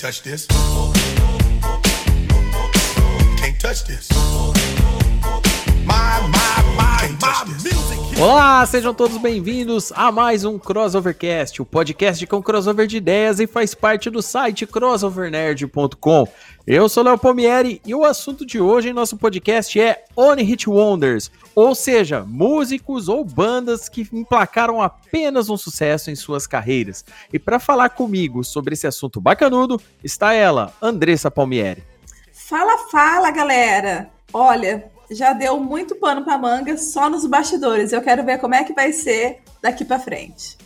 Touch this. Can't touch this. Olá, sejam todos bem-vindos a mais um Crossovercast, o podcast com crossover de ideias e faz parte do site crossovernerd.com. Eu sou Léo Palmieri e o assunto de hoje em nosso podcast é Only Hit Wonders, ou seja, músicos ou bandas que emplacaram apenas um sucesso em suas carreiras. E para falar comigo sobre esse assunto bacanudo, está ela, Andressa Palmieri. Fala, fala, galera! Olha, já deu muito pano pra manga só nos bastidores. Eu quero ver como é que vai ser daqui pra frente.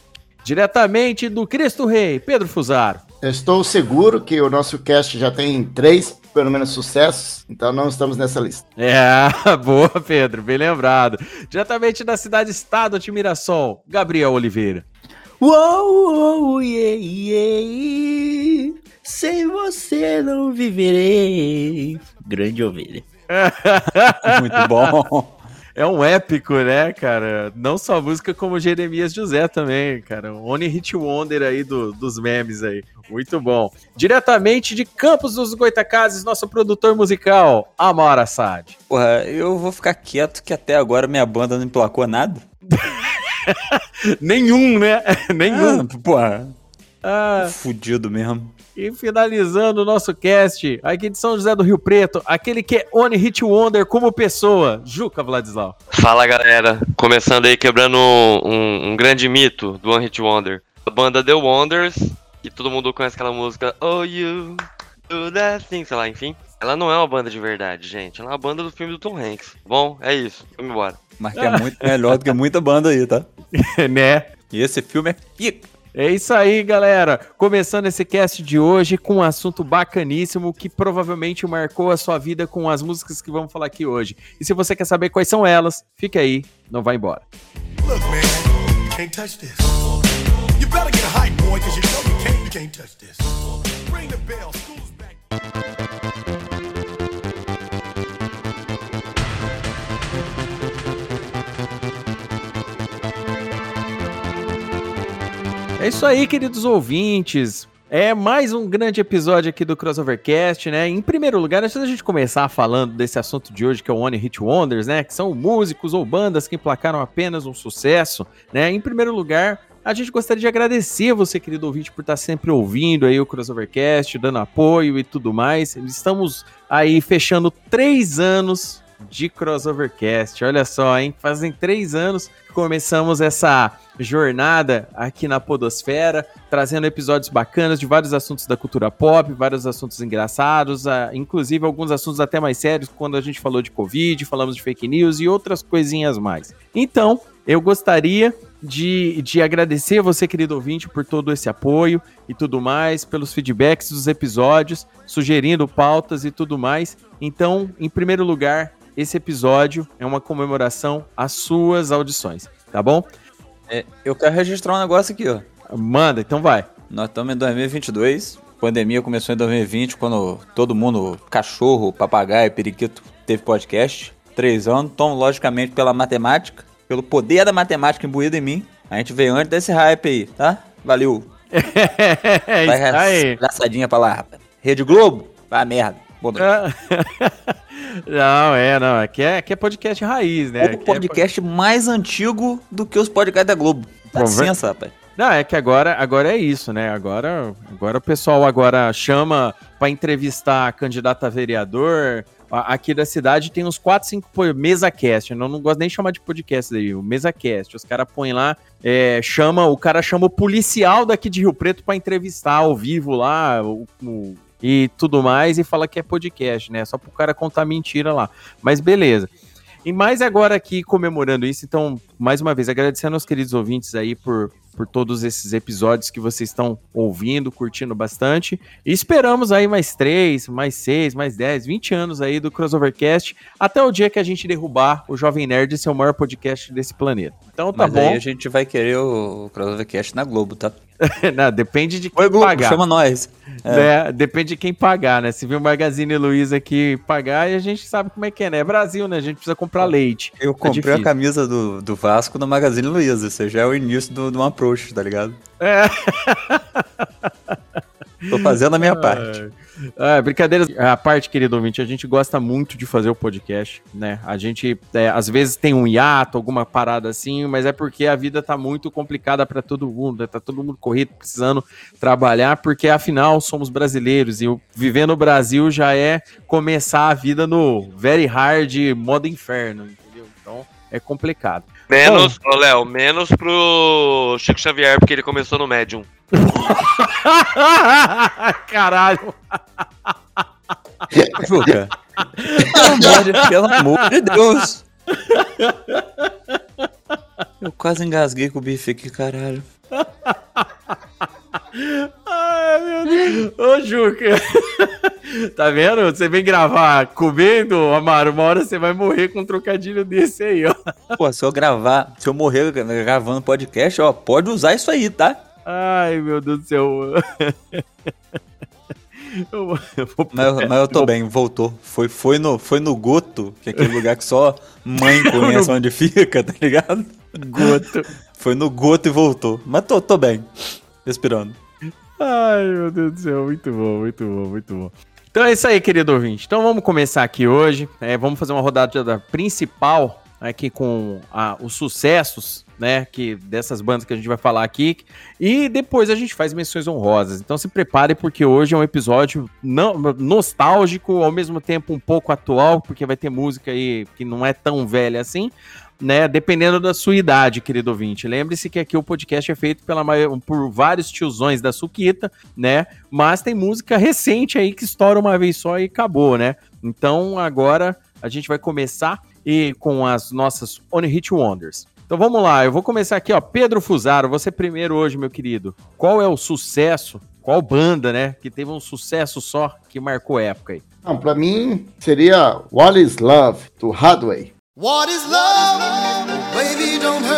Diretamente do Cristo Rei, Pedro Fusaro. Eu estou seguro que o nosso cast já tem três, pelo menos, sucessos, então não estamos nessa lista. É, boa, Pedro, bem lembrado. Diretamente da cidade-estado de Mirassol, Gabriel Oliveira. Uou, uou, yeah, yeah. Sem você não viverei. Grande ovelha. Muito bom. É um épico, né, cara? Não só a música, como Jeremias José também, cara. O Only Hit Wonder aí do, dos memes aí. Muito bom. Diretamente de Campos dos Goitacazes, nosso produtor musical, Amar Assad. Porra, eu vou ficar quieto que até agora minha banda não emplacou nada. Nenhum, né? Nenhum. Ah, porra, Ah, fudido mesmo. E finalizando o nosso cast, aqui de São José do Rio Preto, aquele que é Only Hit Wonder como pessoa, Juca Vladislau. Fala galera, começando aí quebrando um, um grande mito do One Hit Wonder. A banda The Wonders, que todo mundo conhece aquela música Oh You Do That Thing, sei lá, enfim. Ela não é uma banda de verdade, gente. Ela é uma banda do filme do Tom Hanks. Bom, é isso. Vamos embora. Mas que é muito melhor do que muita banda aí, tá? né? E esse filme é pica. É isso aí, galera. Começando esse cast de hoje com um assunto bacaníssimo que provavelmente marcou a sua vida com as músicas que vamos falar aqui hoje. E se você quer saber quais são elas, fica aí, não vai embora. Look, man, can't touch this. You better get a hype, boy, cause you know you can't, you can't touch this. Ring the bell, É isso aí, queridos ouvintes. É mais um grande episódio aqui do Crossovercast, né? Em primeiro lugar, antes da gente começar falando desse assunto de hoje, que é o One Hit Wonders, né? Que são músicos ou bandas que emplacaram apenas um sucesso, né? Em primeiro lugar, a gente gostaria de agradecer você, querido ouvinte, por estar sempre ouvindo aí o Crossovercast, dando apoio e tudo mais. Estamos aí fechando três anos de Crossovercast. Olha só, hein? Fazem três anos que começamos essa jornada aqui na Podosfera, trazendo episódios bacanas de vários assuntos da cultura pop, vários assuntos engraçados, ah, inclusive alguns assuntos até mais sérios, quando a gente falou de Covid, falamos de fake news e outras coisinhas mais. Então, eu gostaria de, de agradecer você, querido ouvinte, por todo esse apoio e tudo mais, pelos feedbacks dos episódios, sugerindo pautas e tudo mais. Então, em primeiro lugar, esse episódio é uma comemoração às suas audições, tá bom? É, eu quero registrar um negócio aqui, ó. Manda, então vai. Nós estamos em 2022. A pandemia começou em 2020, quando todo mundo, cachorro, papagaio, periquito, teve podcast. Três anos. Então, logicamente, pela matemática, pelo poder da matemática imbuída em mim, a gente veio antes desse hype aí, tá? Valeu. é Vai isso aí. engraçadinha pra lá, rapaz. Rede Globo? Vai merda. Boa noite. não, é, não. Aqui é, aqui é podcast raiz, né? o é podcast mais antigo do que os podcasts da Globo. Dá Bom, licença, rapaz. Não, é que agora, agora é isso, né? Agora, agora o pessoal agora chama para entrevistar a vereador. A- Aqui da cidade tem uns 4, 5 pô, mesa cast. Eu não, não gosto nem de chamar de podcast daí, o mesa cast. Os caras põem lá, é, chama, o cara chama o policial daqui de Rio Preto para entrevistar ao vivo lá o- o- e tudo mais e fala que é podcast, né? Só pro cara contar mentira lá. Mas beleza. E mais agora aqui comemorando isso, então, mais uma vez, agradecendo aos queridos ouvintes aí por por todos esses episódios que vocês estão ouvindo, curtindo bastante. E esperamos aí mais três, mais seis, mais dez, vinte anos aí do Crossovercast, até o dia que a gente derrubar o Jovem Nerd ser o maior podcast desse planeta. Então tá Mas bom. aí a gente vai querer o Crossovercast na Globo, tá? Não, depende de quem Oi, Globo, pagar. chama nós. É. né? Depende de quem pagar, né? Se vir o Magazine Luiza aqui pagar, aí a gente sabe como é que é, né? É Brasil, né? A gente precisa comprar leite. Eu comprei a camisa do, do Vasco no Magazine Luiza. Isso já é o início do, do approach, tá ligado? É. Tô fazendo a minha parte. Ah, brincadeiras à parte, querido ouvinte, a gente gosta muito de fazer o podcast, né? A gente, é, às vezes, tem um hiato, alguma parada assim, mas é porque a vida tá muito complicada para todo mundo, né? Tá todo mundo corrido, precisando trabalhar, porque afinal somos brasileiros e viver no Brasil já é começar a vida no very hard modo inferno, entendeu? Então é complicado. Menos, Léo, menos pro Chico Xavier, porque ele começou no Medium. Caralho! Juca. Pelo amor, de, Deus. Eu quase engasguei com o bife aqui, caralho. Ai, meu Deus. Ô, Juca. tá vendo? Você vem gravar comendo, Amaro, uma hora você vai morrer com um trocadilho desse aí, ó. Pô, se eu gravar, se eu morrer gravando podcast, ó, pode usar isso aí, tá? Ai, meu Deus do céu. Eu, vou- eu vou- Mas, eu- mas eu tô bem, voltou. Foi, foi, no, foi no Goto, que é aquele lugar que só mãe conhece onde fica, tá ligado? Goto. Foi no Goto e voltou. Mas tô, tô bem. Respirando. Ai, meu Deus do céu. Muito bom, muito bom, muito bom. Então é isso aí, querido ouvinte. Então vamos começar aqui hoje. É, vamos fazer uma rodada principal aqui com ah, os sucessos, né, que dessas bandas que a gente vai falar aqui. E depois a gente faz menções honrosas. Então se prepare porque hoje é um episódio não- nostálgico, ao mesmo tempo um pouco atual, porque vai ter música aí que não é tão velha assim. Né, dependendo da sua idade, querido ouvinte. Lembre-se que aqui o podcast é feito pela por vários tiozões da Suquita, né? Mas tem música recente aí que estoura uma vez só e acabou, né? Então agora a gente vai começar e com as nossas Only Hit Wonders. Então vamos lá, eu vou começar aqui, ó. Pedro Fusaro, você primeiro hoje, meu querido. Qual é o sucesso? Qual banda, né? Que teve um sucesso só que marcou época aí? Não, pra mim seria What is Love, do Hadway. What is love? Baby, don't hurt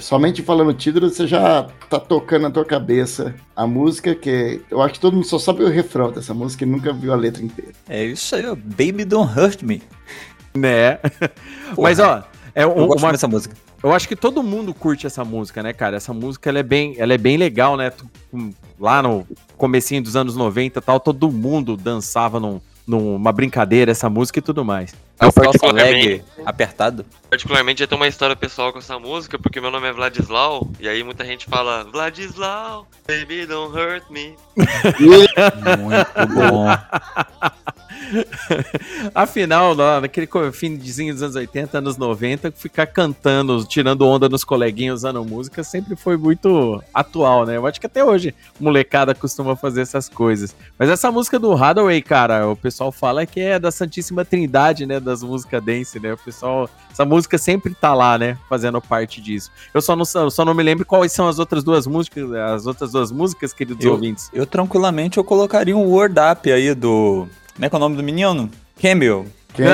Somente falando o título, você já tá tocando na tua cabeça a música, que eu acho que todo mundo só sabe o refrão dessa música e nunca viu a letra inteira. É isso aí, ó. Baby Don't Hurt Me. Né? Mas ó, é Eu um- gosto uma, dessa música. Eu acho que todo mundo curte essa música, né, cara? Essa música ela é bem, ela é bem legal, né? Lá no comecinho dos anos 90 e tal, todo mundo dançava num, numa brincadeira essa música e tudo mais. É falso particularmente- apertado. Particularmente eu tenho uma história pessoal com essa música, porque meu nome é Vladislau, e aí muita gente fala, Vladislau, baby don't hurt me. Muito bom. Afinal, lá naquele finzinho dos anos 80, anos 90, ficar cantando, tirando onda nos coleguinhas usando música sempre foi muito atual, né? Eu acho que até hoje molecada costuma fazer essas coisas. Mas essa música do Hathaway, cara, o pessoal fala que é da Santíssima Trindade, né? Das músicas dance, né? O pessoal. Essa música sempre tá lá, né? Fazendo parte disso. Eu só não, só não me lembro quais são as outras duas músicas, as outras duas músicas, queridos Eu- ouvintes. Eu tranquilamente eu colocaria um Word Up aí do. Como é que é o nome do menino? Campbell.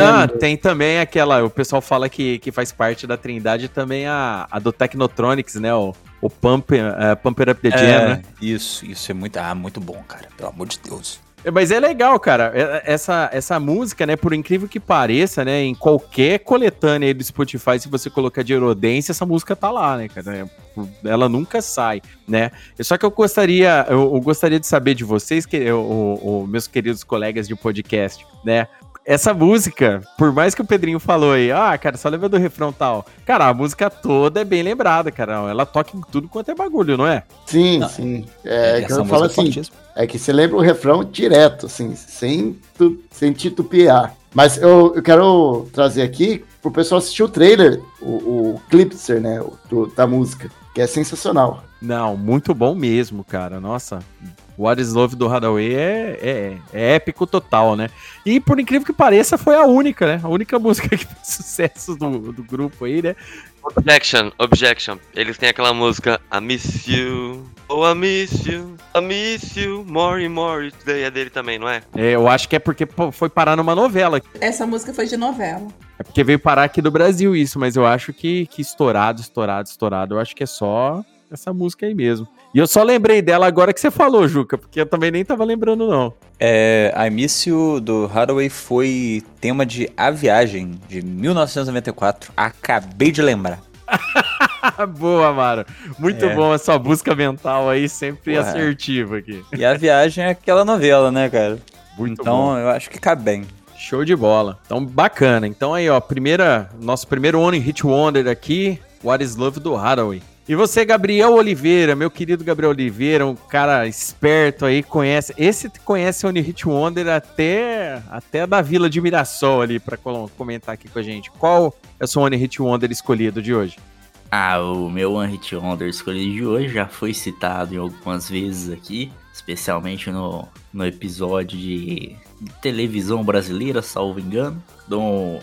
Ah, tem também aquela. O pessoal fala que, que faz parte da Trindade também a, a do Technotronics, né? O, o Pump, eh, Pump It Up the Jam, É, né? Isso, isso é muito, ah, muito bom, cara. Pelo amor de Deus. É, Mas é legal, cara. É- Essa, essa música, né? Por incrível que pareça, né? Em qualquer coletânea do Spotify, se você colocar de Eurodance, essa música tá lá, né, cara? É, Ela nunca sai, né? Só que eu gostaria, eu, eu gostaria de saber de vocês, que, o- o- meus queridos colegas de podcast, né? Essa música, por mais que o Pedrinho falou aí, ah, cara, só lembra do refrão tal. Cara, a música toda é bem lembrada, cara. Ela toca em tudo quanto é bagulho, não é? Sim, Não, sim. É, que Essa eu falo é assim, fortíssima. é que você lembra o refrão direto, assim, sem, tu, sem titubear. Mas eu, eu quero trazer aqui pro pessoal assistir o trailer, o, o Clipser, né, do- da música, que é sensacional. Não, muito bom mesmo, cara. Nossa, What is Love do Hadaway é, é, é épico total, né? E por incrível que pareça, foi a única, né? A única música que fez sucesso do, do grupo aí, né? Objection, objection. Eles têm aquela música I miss you, oh I miss you, I miss you, more and more. Isso daí é dele também, não é? É, eu acho que é porque foi parar numa novela. Essa música foi de novela. É porque veio parar aqui do Brasil isso, mas eu acho que, que estourado, estourado, estourado, eu acho que é só essa música aí mesmo. E eu só lembrei dela agora que você falou, Juca, porque eu também nem tava lembrando, não. É, I Miss You do Hathaway foi tema de A Viagem, de 1994. Acabei de lembrar. Boa, Mara. Muito É. bom essa busca mental aí, sempre Ué. assertiva aqui. E A Viagem é aquela novela, né, cara? Muito então bom. eu acho que cabe bem. Show de bola. Então, bacana. Então aí, ó, primeira, nosso primeiro One Hit Wonder aqui, What is Love do Hathaway. E você, Gabriel Oliveira, meu querido Gabriel Oliveira, um cara esperto aí, conhece. Esse conhece One Hit Wonder até, até da Vila de Mirassol ali, colo- comentar aqui com a gente. Qual é o seu One Hit Wonder escolhido de hoje? Ah, o meu One Hit Wonder escolhido de hoje já foi citado em algumas vezes aqui, especialmente no, no episódio de televisão brasileira, salvo engano. Então,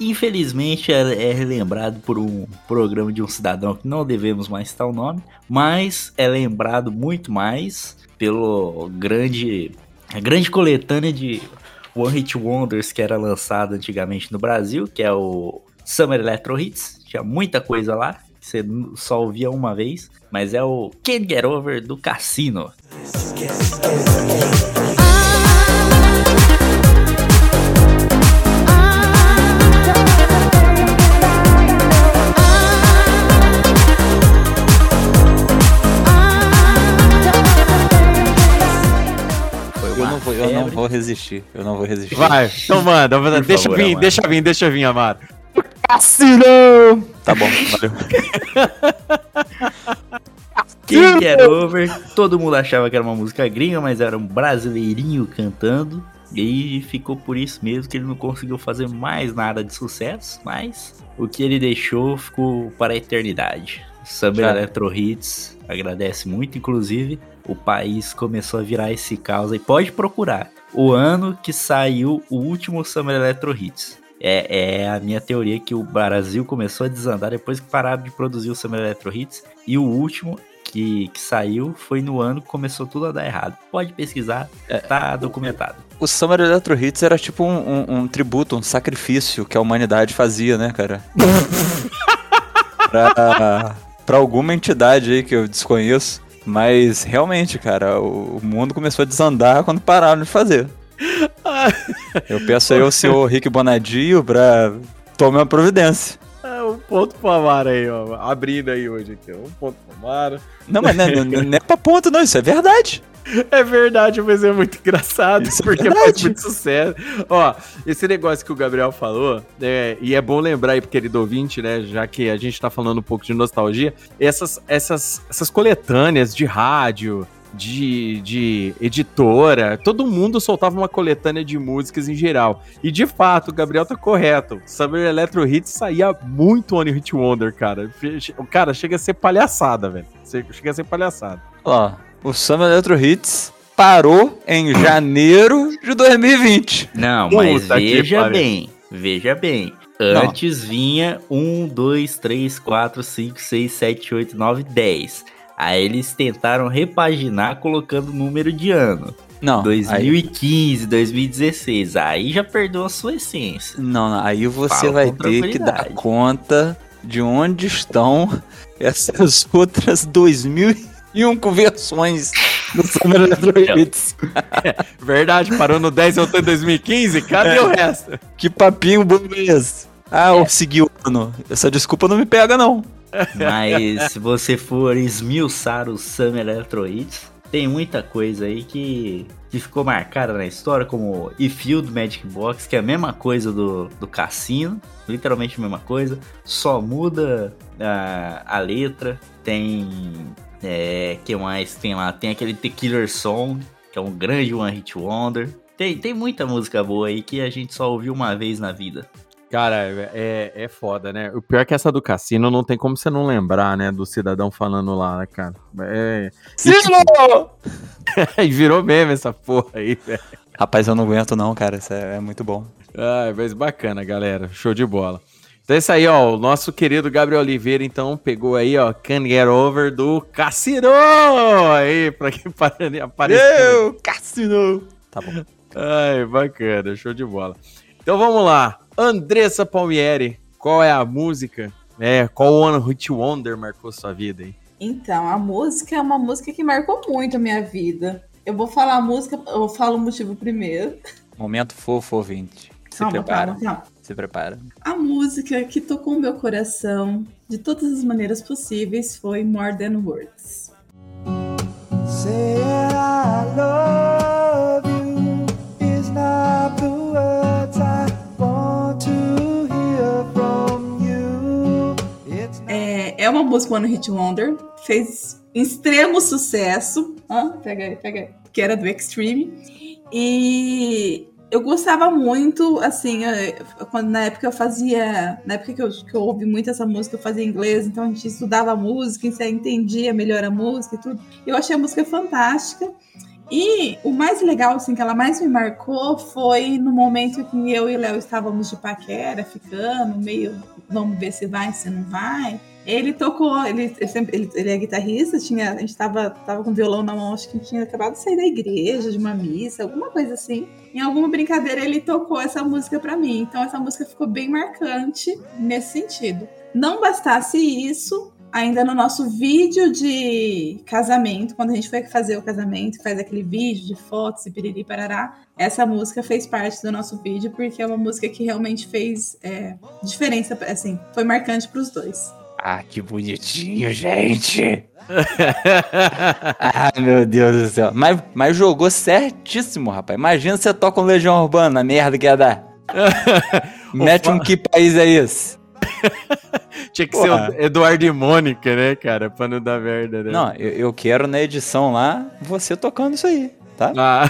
infelizmente é, é relembrado por um programa de um cidadão que não devemos mais citar o nome, mas é lembrado muito mais pelo grande, a grande coletânea de One Hit Wonders que era lançada antigamente no Brasil, que é o Summer Electro Hits. Tinha muita coisa lá, que você só ouvia uma vez, mas é o Can't Get Over do Cassino. Eu não, vou, resistir. Eu não vou resistir. Vai, então manda, deixa favor, vir, Amaro. deixa vir, deixa vir, Amaro. Tá bom, valeu. Can't Get Over. Todo mundo achava que era uma música gringa, mas era um brasileirinho cantando. E ficou por isso mesmo que ele não conseguiu fazer mais nada de sucesso. Mas o que ele deixou ficou para a eternidade. Summer Já. Electro Hits agradece muito, inclusive. O país começou a virar esse caos e pode procurar. O ano que saiu o último Summer Electro Hits. É, é a minha teoria que o Brasil começou a desandar depois que pararam de produzir o Summer Electro Hits. E o último que, que saiu foi no ano que começou tudo a dar errado. Pode pesquisar, tá documentado. O Summer Electro Hits era tipo um, um- um tributo, um sacrifício que a humanidade fazia, né, cara? pra, pra alguma entidade aí que eu desconheço. Mas realmente, cara, o, o mundo começou a desandar quando pararam de fazer. Eu peço aí ao senhor Rick Bonadio pra tomar uma providência. É, um ponto pro Amaro aí, ó. Abrindo aí hoje aqui, ó. Um ponto pro Amaro. Não, mas não, é- não, não é pra ponto, não, isso é verdade. É verdade, mas é muito engraçado, Isso é porque verdade. faz muito sucesso. Ó, esse negócio que o Gabriel falou, é, e é bom lembrar aí pro querido ouvinte, né, já que a gente tá falando um pouco de nostalgia, essas, essas, essas coletâneas de rádio, de, de editora, todo mundo soltava uma coletânea de músicas em geral. E de fato, o Gabriel tá correto. Summer Electro Hits saía muito One Hit Wonder, cara. O cara chega a ser palhaçada, velho. Chega a ser palhaçada. Ó, o Summer Electro Hits parou em janeiro de 2020. Não, Puta mas que veja bem, veja bem. Não. Antes vinha 1, 2, 3, 4, 5, 6, 7, 8, 9, 10. Aí eles tentaram repaginar colocando o número de ano. Não, aí, 2015, 2016. Aí já perdeu a sua essência. não, não, aí você Fala vai ter que dar conta de onde estão essas outras 2001 versões do Summer Electro Hits. Verdade, parou no 10 e voltou em 2015? Cadê o resto? Que papinho bobo é esse? Ah, eu segui o ano. Essa desculpa não me pega, não. Mas se você for esmiuçar o Summer Electro Hits, tem muita coisa aí que, que ficou marcada na história, como You do Magic Box, que é a mesma coisa do, do Cassino, literalmente a mesma coisa, só muda a, a letra, tem. É, que mais tem lá? Tem aquele The Killer Song, que é um grande One Hit Wonder. Tem, tem muita música boa aí que a gente só ouviu uma vez na vida. Cara, é, é foda, né? O pior é que essa do cassino não tem como você não lembrar, né? Do cidadão falando lá, né, cara? É. Silo! E virou meme essa porra aí, velho. Rapaz, eu não aguento não, cara. Isso é, é muito bom. Ai, mas bacana, galera. Show de bola. Então é isso aí, ó. O nosso querido Gabriel Oliveira, então, pegou aí, ó, Can Get Over do Cassino! Aí, pra quem apareceu. Eu, Cassino! Tá bom. Ai, bacana, show de bola. Então vamos lá. Andressa Palmieri, qual é a música? É, qual One Hit Wonder marcou sua vida aí? Então, a música é uma música que marcou muito a minha vida. Eu vou falar a música, eu falo o motivo primeiro. Momento fofo, ouvinte. Se Calma, prepara. calma, calma. Se prepara. A música que tocou o meu coração de todas as maneiras possíveis foi More Than Words. Say I love Música One Hit Wonder, fez extremo sucesso. Hã? Pega aí, pega aí. Que era do Extreme. E eu gostava muito, assim, eh, quando na época eu fazia. Na época que eu, que eu ouvi muito essa música, eu fazia inglês, então a gente estudava a música, você entendia melhor a música e tudo. Eu achei a música fantástica. E o mais legal, assim, que ela mais me marcou foi no momento que eu e Léo estávamos de paquera, ficando, meio, vamos ver se vai, se não vai. Ele tocou, ele, ele, ele- é guitarrista, tinha, a gente tava, tava com violão na mão, acho que tinha acabado de sair da igreja, de uma missa, alguma coisa assim. Em alguma brincadeira ele tocou essa música pra mim, então essa música ficou bem marcante nesse sentido. Não bastasse isso, ainda no nosso vídeo de casamento, quando a gente foi fazer o casamento, faz aquele vídeo de fotos e piriri parará, essa música fez parte do nosso vídeo, porque é uma música que realmente fez é, diferença, assim, foi marcante pros dois. Ah, que bonitinho, gente! Ai, meu Deus do céu. Mas, mas jogou certíssimo, rapaz. Imagina você toca um Legião Urbana, a merda que ia dar. Mete um que país é esse? Tinha que Porra. ser o Eduardo e Mônica, né, cara? Pra não dar merda, né? Não, eu, eu quero na edição lá você tocando isso aí, tá? Ah,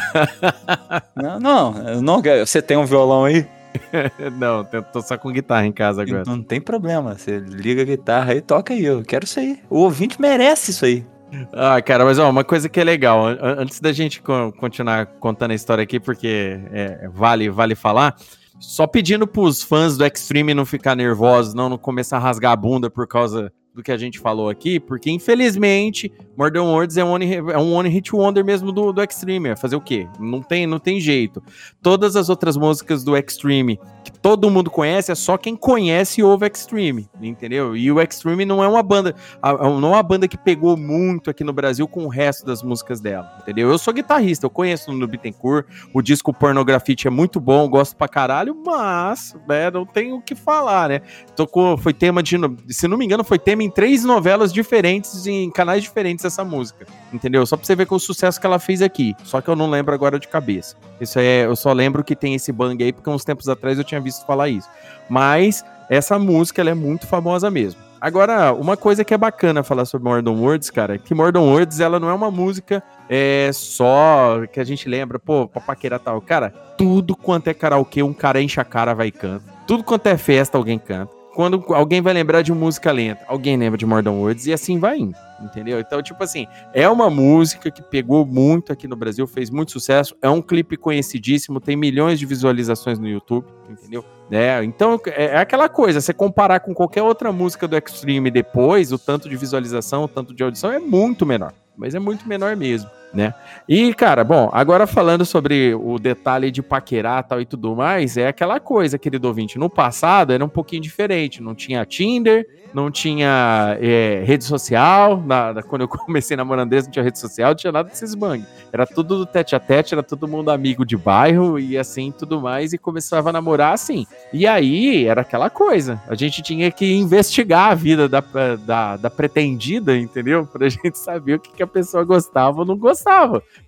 Não, não, não Você tem um violão aí? não, eu tô só com guitarra em casa agora. Não tem problema. Você liga a guitarra e toca aí. Eu quero isso aí. O ouvinte merece isso aí. Ah, cara, mas ó, uma coisa que é legal, an- antes da gente co- continuar contando a história aqui, porque é, vale, vale falar, só pedindo pros fãs do Extreme não ficar nervosos, não, não começar a rasgar a bunda por causa do que a gente falou aqui, porque infelizmente Modern Words é um one, é um one hit wonder mesmo do, do Extreme, é fazer o quê? Não tem, não tem jeito. Todas as outras músicas do Extreme que todo mundo conhece, é só quem conhece e ouve Extreme, entendeu? E o Extreme não é uma banda, não é uma banda que pegou muito aqui no Brasil com o resto das músicas dela, entendeu? Eu sou guitarrista, eu conheço no Bittencourt, o disco Pornografite é muito bom, gosto pra caralho, mas, né, não tenho o que falar, né? Tocou, foi tema de, se não me engano, foi tema em três novelas diferentes, em canais diferentes essa música, entendeu? Só pra você ver com o sucesso que ela fez aqui, só que eu não lembro agora de cabeça. Isso é, eu só lembro que tem esse bang aí, porque uns tempos atrás eu tinha visto falar isso. Mas essa música ela é muito famosa mesmo. Agora, uma coisa que é bacana falar sobre Mordon Words, cara, é que Mordon Words ela não é uma música é, só que a gente lembra, pô, pra paquerar tal. Cara, tudo quanto é karaokê, um cara enche a cara, vai e canta. Tudo quanto é festa, alguém canta. Quando alguém vai lembrar de música lenta, alguém lembra de Mordon Words e assim vai indo, entendeu? Então, tipo assim, é uma música que pegou muito aqui no Brasil, fez muito sucesso, é um clipe conhecidíssimo, tem milhões de visualizações no YouTube, entendeu? É, então é é aquela coisa, você comparar com qualquer outra música do Extreme depois, o tanto de visualização, o tanto de audição é muito menor, mas é muito menor mesmo, né? E, cara, bom, agora falando sobre o detalhe de paquerar tal e tudo mais, é aquela coisa, querido ouvinte, no passado era um pouquinho diferente, não tinha Tinder, não tinha é, rede social, na, na- quando eu comecei namorando não tinha rede social, não tinha nada desses bang. Era tudo do tete a tete, era todo mundo amigo de bairro e assim tudo mais, e começava a namorar assim. E aí era aquela coisa, a gente tinha que investigar a vida da, da, da pretendida, entendeu? Pra gente saber o que, que a pessoa gostava ou não gostava,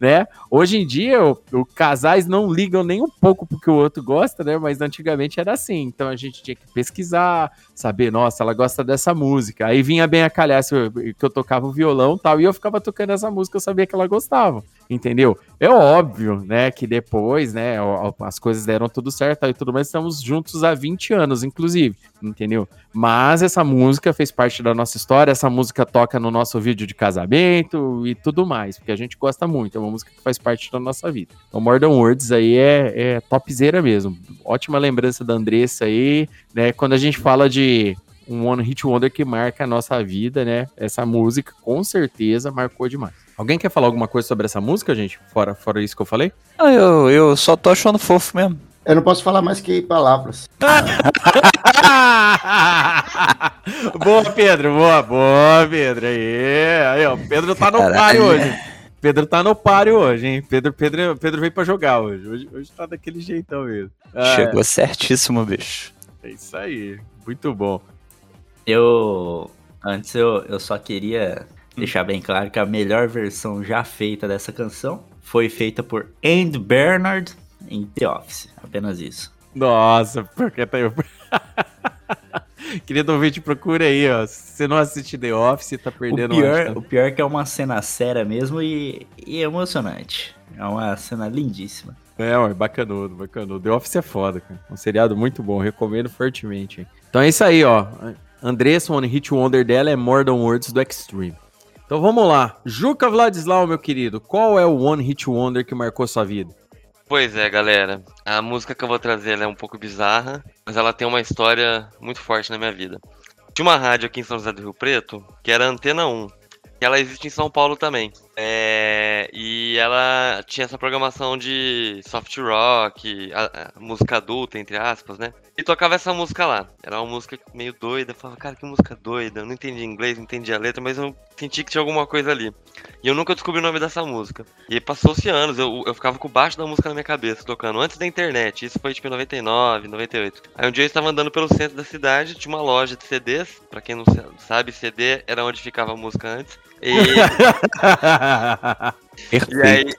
né? Hoje em dia, o, o casais não ligam nem um pouco porque o outro gosta, né? Mas antigamente era assim, então a gente tinha que pesquisar, saber, nossa, ela gosta dessa música. Aí vinha bem a calhar que eu tocava o violão tal, e eu ficava tocando essa música, eu sabia que ela gostava. entendeu? É óbvio, né, que depois, né, as coisas deram tudo certo e tudo mais, estamos juntos há 20 anos, inclusive, entendeu? Mas essa música fez parte da nossa história, essa música toca no nosso vídeo de casamento e tudo mais, porque a gente gosta muito, é uma música que faz parte da nossa vida. Então, More Than Words aí é, é topzera mesmo. Ótima lembrança da Andressa aí, né, quando a gente fala de um One Hit Wonder que marca a nossa vida, né? Essa música com certeza marcou demais. Alguém quer falar alguma coisa sobre essa música, gente? Fora, fora isso que eu falei? Ah, eu, eu só tô achando fofo mesmo. Eu não posso falar mais que palavras. boa, Pedro, boa, boa, Pedro. Aí, aí, ó, Pedro tá no Caralho. páreo hoje. Pedro tá no páreo hoje, hein? Pedro, Pedro, Pedro veio pra jogar hoje. Hoje, hoje tá daquele jeitão mesmo. Ah, Chegou certíssimo, bicho. É isso aí. Muito bom. Eu. Antes eu, eu só queria deixar bem claro que a melhor versão já feita dessa canção foi feita por Andy Bernard em The Office. Apenas isso. Nossa, porque tá eu. Querido ouvinte, procura aí, ó. Se você não assiste The Office, tá O perdendo pior, uma- o pior é que é uma cena séria mesmo e, e emocionante. É uma cena lindíssima. É, ué, bacanudo, bacanudo. The Office é foda, cara. Um seriado muito bom, recomendo fortemente. hein. Então é isso aí, ó. Andressa, One Hit Wonder dela é More Than Words do Extreme. Então vamos lá. Juca Vladislau, meu querido, qual é o One Hit Wonder que marcou sua vida? Pois é, galera. A música que eu vou trazer é um pouco bizarra, mas ela tem uma história muito forte na minha vida. Tinha uma rádio aqui em São José do Rio Preto, que era Antena 1. que ela existe em São Paulo também. É, e ela tinha essa programação de soft rock, a- a música adulta, entre aspas, né? E tocava essa música lá. Era uma música meio doida. Eu falava, cara, que música doida. Eu não entendi inglês, não entendi a letra, mas eu senti que tinha alguma coisa ali. E eu nunca descobri o nome dessa música. E passou-se anos, eu, eu ficava com baixo da música na minha cabeça, tocando, antes da internet. Isso foi tipo em 99, 98. Aí um dia eu estava andando pelo centro da cidade, tinha uma loja de CDs. Pra quem não sa- sabe, CD era onde ficava a música antes. E, e aí,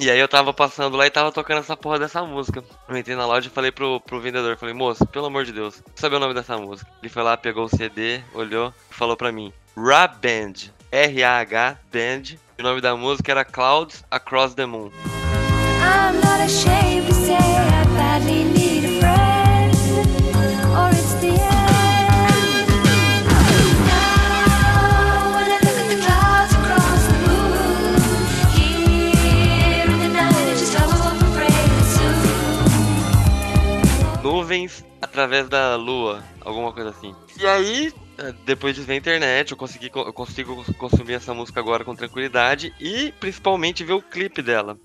e aí eu tava passando lá e tava tocando essa porra dessa música. Eu entrei na loja e falei pro, pro vendedor, falei, moço, pelo amor de Deus, sabe o nome dessa música? Ele foi lá, pegou o CD, olhou e falou pra mim, Ra Band, R-A-H Band. E o nome da música era Clouds Across the Moon. I'm not ashamed to say I badly need através da lua, alguma coisa assim. E aí, eh, depois de ver a internet, eu consegui co- eu consigo consumir essa música agora com tranquilidade e principalmente ver o clipe dela.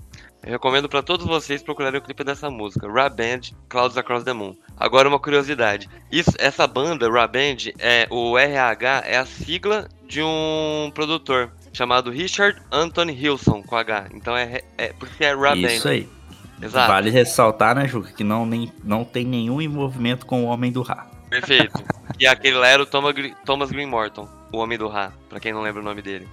Eu recomendo pra todos vocês procurarem o clipe dessa música, Ra Band, Clouds Across the Moon. Agora uma curiosidade, isso, essa banda Ra Band, é o RH é a sigla de um produtor chamado Richard Anthony Hilson com H. Então é, é por isso que é Ra Band. Isso aí. Exato. Vale ressaltar, né, Juca, que não, nem, não tem nenhum envolvimento com o Homem do Ra. Perfeito. E aquele lá era o Thomas, Gre- Thomas Green Morton, o Homem do Ra, pra quem não lembra o nome dele.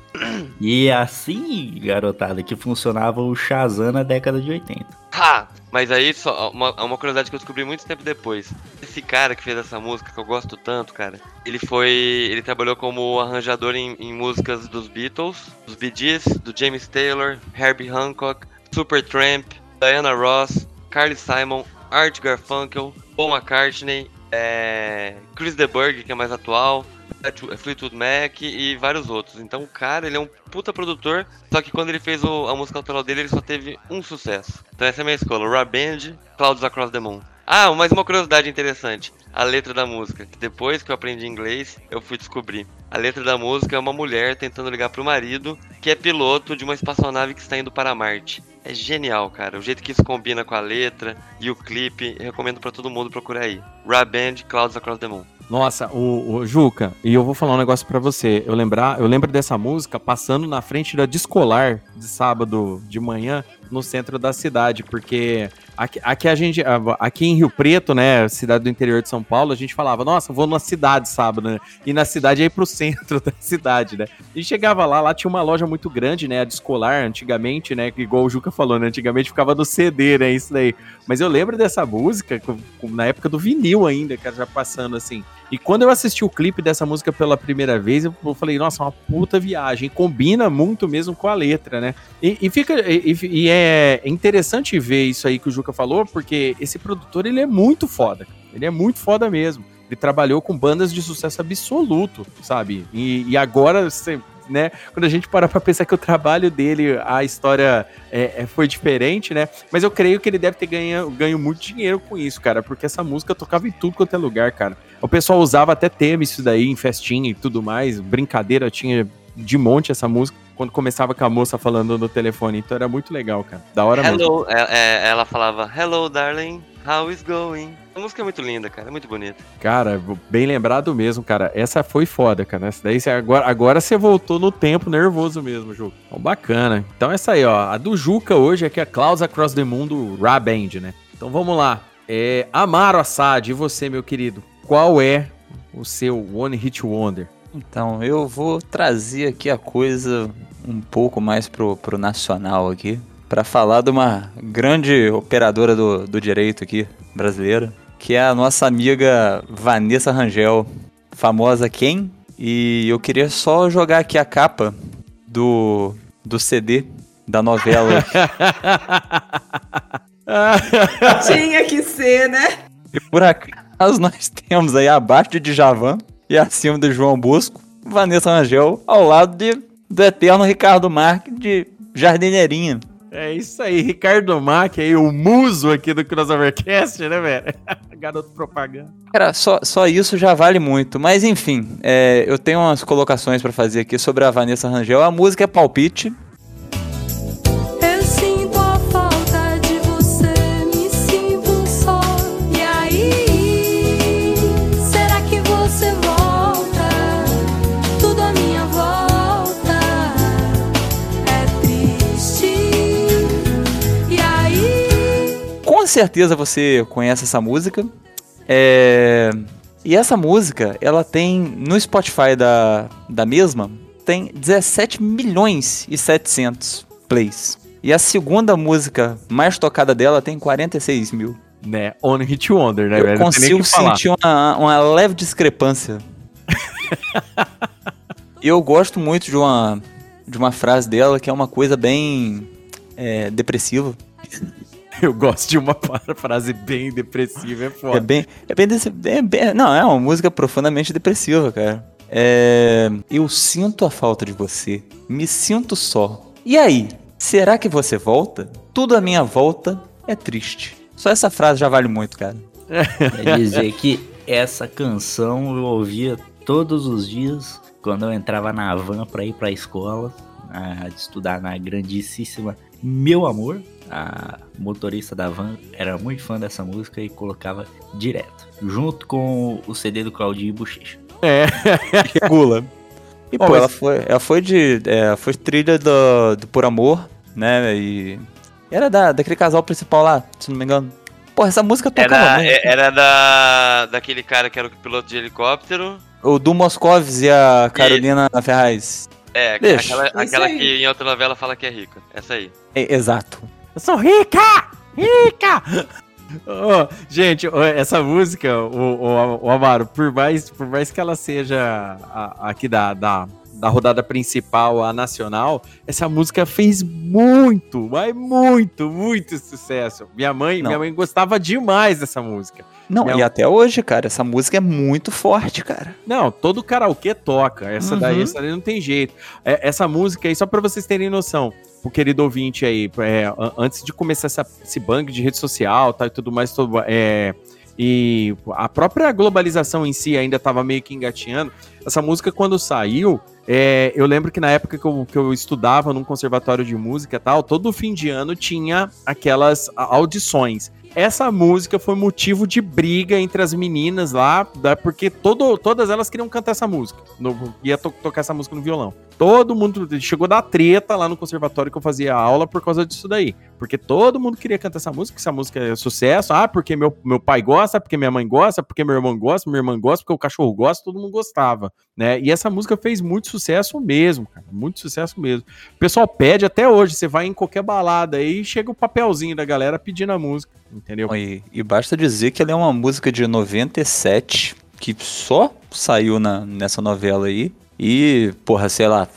E assim, garotada, que funcionava o Shazam na década de 80. Ha! Mas aí, só uma, uma curiosidade que eu descobri muito tempo depois. Esse cara que fez essa música, que eu gosto tanto, cara, ele foi. Ele trabalhou como arranjador em, em músicas dos Beatles, dos Bee Gees, do James Taylor, Herbie Hancock, Supertramp, Diana Ross, Carly Simon, Art Garfunkel, Paul McCartney, é, Chris DeBurgh, que é mais atual, Fleetwood Mac e vários outros. Então o cara, ele é um puta produtor, só que quando ele fez o- a música autoral dele, ele só teve um sucesso. Então essa é a minha escola, Ra Band, Clouds Across the Moon. Ah, mais uma curiosidade interessante. A letra da música, que depois que eu aprendi inglês, eu fui descobrir. A letra da música é uma mulher tentando ligar pro marido, que é piloto de uma espaçonave que está indo para Marte. É genial, cara. O jeito que isso combina com a letra e o clipe, recomendo pra todo mundo procurar aí. Ra Band, Clouds Across the Moon. Nossa, o, o Juca, e eu vou falar um negócio pra você. Eu lembrar, eu lembro dessa música passando na frente da Descolar de sábado de manhã no centro da cidade, porque aqui, aqui a gente, aqui em Rio Preto, né, cidade do interior de São Paulo, a gente falava, nossa, vou na cidade sábado, né? E na cidade aí pro centro da cidade, né? E chegava lá, lá tinha uma loja muito grande, né, a Descolar antigamente, né, igual o Juca falou, né, antigamente ficava no CD, né, isso daí. Mas eu lembro dessa música na época do vinil ainda, cara, já passando assim. E quando eu assisti o clipe dessa música pela primeira vez, eu falei, nossa, uma puta viagem. Combina muito mesmo com a letra, né? E, e fica. E, e é interessante ver isso aí que o Juca falou, porque esse produtor ele é muito foda. Ele é muito foda mesmo. Ele trabalhou com bandas de sucesso absoluto, sabe? E, e agora, né? Quando a gente para pra pensar que o trabalho dele, a história é, é, foi diferente, né? Mas eu creio que ele deve ter ganho, ganho muito dinheiro com isso, cara, porque essa música tocava em tudo quanto é lugar, cara. O pessoal usava até tema isso daí em festinha e tudo mais, brincadeira tinha de monte essa música quando começava com a moça falando no telefone, então era muito legal, cara. Da hora mesmo. Hello, é- é- ela falava, Hello, darling, how is going? A música é muito linda, cara, é muito bonita. Cara, bem lembrado mesmo, cara. Essa foi foda, cara. Essa daí, agora, agora você voltou no tempo nervoso mesmo, Juca. Então, bacana. Então, essa aí, ó. A do Juca hoje aqui é a Klaus Across the Mundo Ra Band, né? Então, vamos lá. É, Amaro Assad, e você, meu querido? Qual é o seu One Hit Wonder? Então, eu vou trazer aqui a coisa um pouco mais pro, pro nacional aqui, para falar de uma grande operadora do, do direito aqui, brasileira, que é a nossa amiga Vanessa Rangel, famosa quem? E eu queria só jogar aqui a capa do, do CD da novela. Tinha que ser, né? E por acaso nós temos aí abaixo de Djavan e acima de João Bosco, Vanessa Rangel, ao lado de, do eterno Ricardo Marques de Jardineirinha. É isso aí, Ricardo Mack aí, o muso aqui do Crossovercast, né, velho? Garoto propaganda. Cara, só, só isso já vale muito. Mas enfim, é, eu tenho umas colocações pra fazer aqui sobre a Vanessa Rangel. A música é palpite. Com certeza você conhece essa música. É, E essa música, ela tem no Spotify da, da mesma, tem 17 milhões e 700 plays. E a segunda música mais tocada dela tem 46 mil. Né, One Hit Wonder, né, Eu velho? Consigo sentir uma, uma leve discrepância. Eu gosto muito de uma, de uma frase dela que é uma coisa bem é, depressiva. Eu gosto de uma frase bem depressiva, é foda. É bem. É bem, desse- bem- bem- Não, é uma música profundamente depressiva, cara. É. Eu sinto a falta de você. Me sinto só. E aí? Será que você volta? Tudo à minha volta é triste. Só essa frase já vale muito, cara. Quer dizer que essa canção eu ouvia todos os dias quando eu entrava na van pra ir pra escola, a, estudar na grandíssima Meu Amor. A motorista da van era muito fã dessa música e colocava direto, junto com o CD do Claudinho e Bochecha. É. Regula. E, Bom, pô, ela foi, ela foi de. é, foi trilha do, do Por Amor, né? E. Era da, daquele casal principal lá, se não me engano. Pô, essa música tocava Era, muito. é- era da, daquele cara que era o piloto de helicóptero. O do Moscovis e a Carolina Ferraz. É, Deixa. aquela, aquela que em outra novela fala que é rica. Essa aí. É, exato. Eu sou rica! Rica! Ô, gente, essa música, o, o, o Amaro, por mais, por mais que ela seja aqui da, da, da rodada principal, a nacional, essa música fez muito, mas muito, muito sucesso. Minha mãe, Não. minha mãe gostava demais dessa música. Não, Não. e até hoje, cara, essa música é muito forte, cara. Não, todo karaokê toca. Essa daí, Uhum. essa daí não tem jeito. É, essa música aí, só pra vocês terem noção, o querido ouvinte aí, é, an- antes de começar essa- esse bang de rede social tal, e tudo mais, tudo, é, e a própria globalização em si ainda tava meio que engatinhando. Essa música, quando saiu, é, eu lembro que na época que eu, que eu estudava num conservatório de música e tal, todo fim de ano tinha aquelas audições. Essa música foi motivo de briga entre as meninas lá, porque todo, todas elas queriam cantar essa música. No, ia to- tocar essa música no violão. Todo mundo chegou da treta lá no conservatório que eu fazia aula por causa disso daí. Porque todo mundo queria cantar essa música, essa música é sucesso. Ah, porque meu, meu pai gosta, porque minha mãe gosta, porque meu irmão gosta, minha irmã gosta, porque o cachorro gosta, todo mundo gostava, né? E essa música fez muito sucesso mesmo, cara, muito sucesso mesmo. O pessoal pede até hoje, você vai em qualquer balada aí e chega o papelzinho da galera pedindo a música, entendeu? E, e basta dizer que ela é uma música de 97, que só saiu na, nessa novela aí. E, porra, sei lá,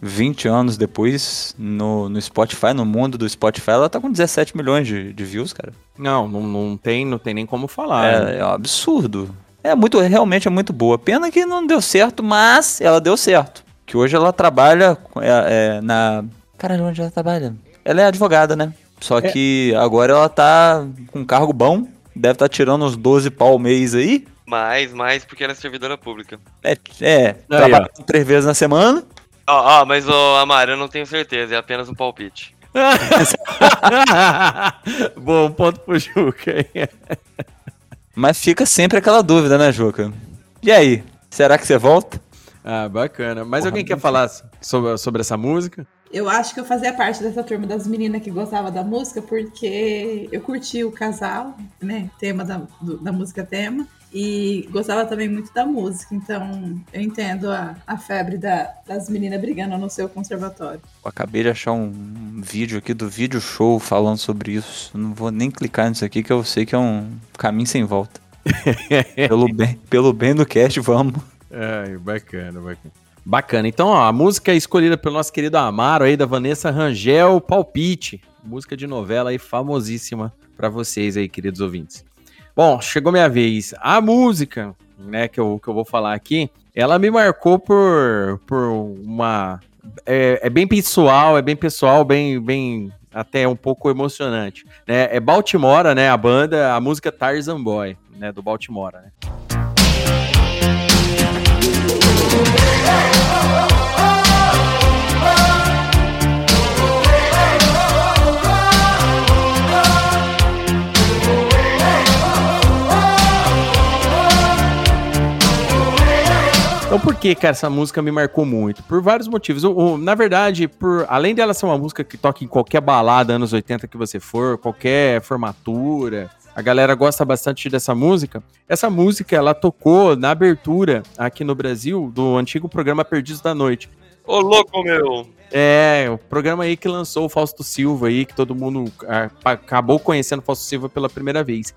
20 anos depois, no, no Spotify, no mundo do Spotify, ela tá com 17 milhões de, de views, cara. Não, não, não tem, não tem nem como falar. né? É, é um absurdo. É muito, realmente é muito boa. Pena que não deu certo, mas ela deu certo. Que hoje ela trabalha é, é, na. Caralho, onde ela trabalha? Ela é advogada, né? Só que agora ela tá com um cargo bom. Deve estar tirando uns 12 pau mês aí. Mais, mais, porque ela é servidora pública. É, é trabalha três vezes na semana. Ó, ó, mas o Amaro, eu não tenho certeza, é apenas um palpite. Bom ponto pro Juca aí. Mas fica sempre aquela dúvida, né, Juca? E aí? Será que você volta? Ah, bacana. Mas alguém quer falar sobre, sobre essa música? Eu acho que eu fazia parte dessa turma das meninas que gostava da música, porque eu curti o casal, né? Tema da, do- da música tema. E gostava também muito da música. Então eu entendo a, a febre da- das meninas brigando no seu conservatório. Eu acabei de achar um vídeo aqui do vídeo show falando sobre isso. Não vou nem clicar nisso aqui, que eu sei que é um caminho sem volta. pelo, bem, pelo bem do cast, vamos. Ai, bacana, bacana. Bacana. Então, ó, a música é escolhida pelo nosso querido Amaro aí, da Vanessa Rangel, Palpite. Música de novela aí famosíssima pra vocês aí, queridos ouvintes. Bom, chegou minha vez. A música, né, que eu, que eu vou falar aqui, ela me marcou por, por uma... É, é bem pessoal, é bem pessoal, bem, bem até um pouco emocionante. Né? É Baltimora, né, a banda, a música Tarzan Boy, né, do Baltimora, né? Então por que, cara, essa música me marcou muito? Por vários motivos. Na verdade, por além dela ser uma música que toca em qualquer balada anos 80 que você for, qualquer formatura, a galera gosta bastante dessa música. Essa música, ela tocou na abertura aqui no Brasil do antigo programa Perdidos da Noite. Ô, louco, meu! É, o programa aí que lançou o Fausto Silva aí, que todo mundo ah, acabou conhecendo o Fausto Silva pela primeira vez.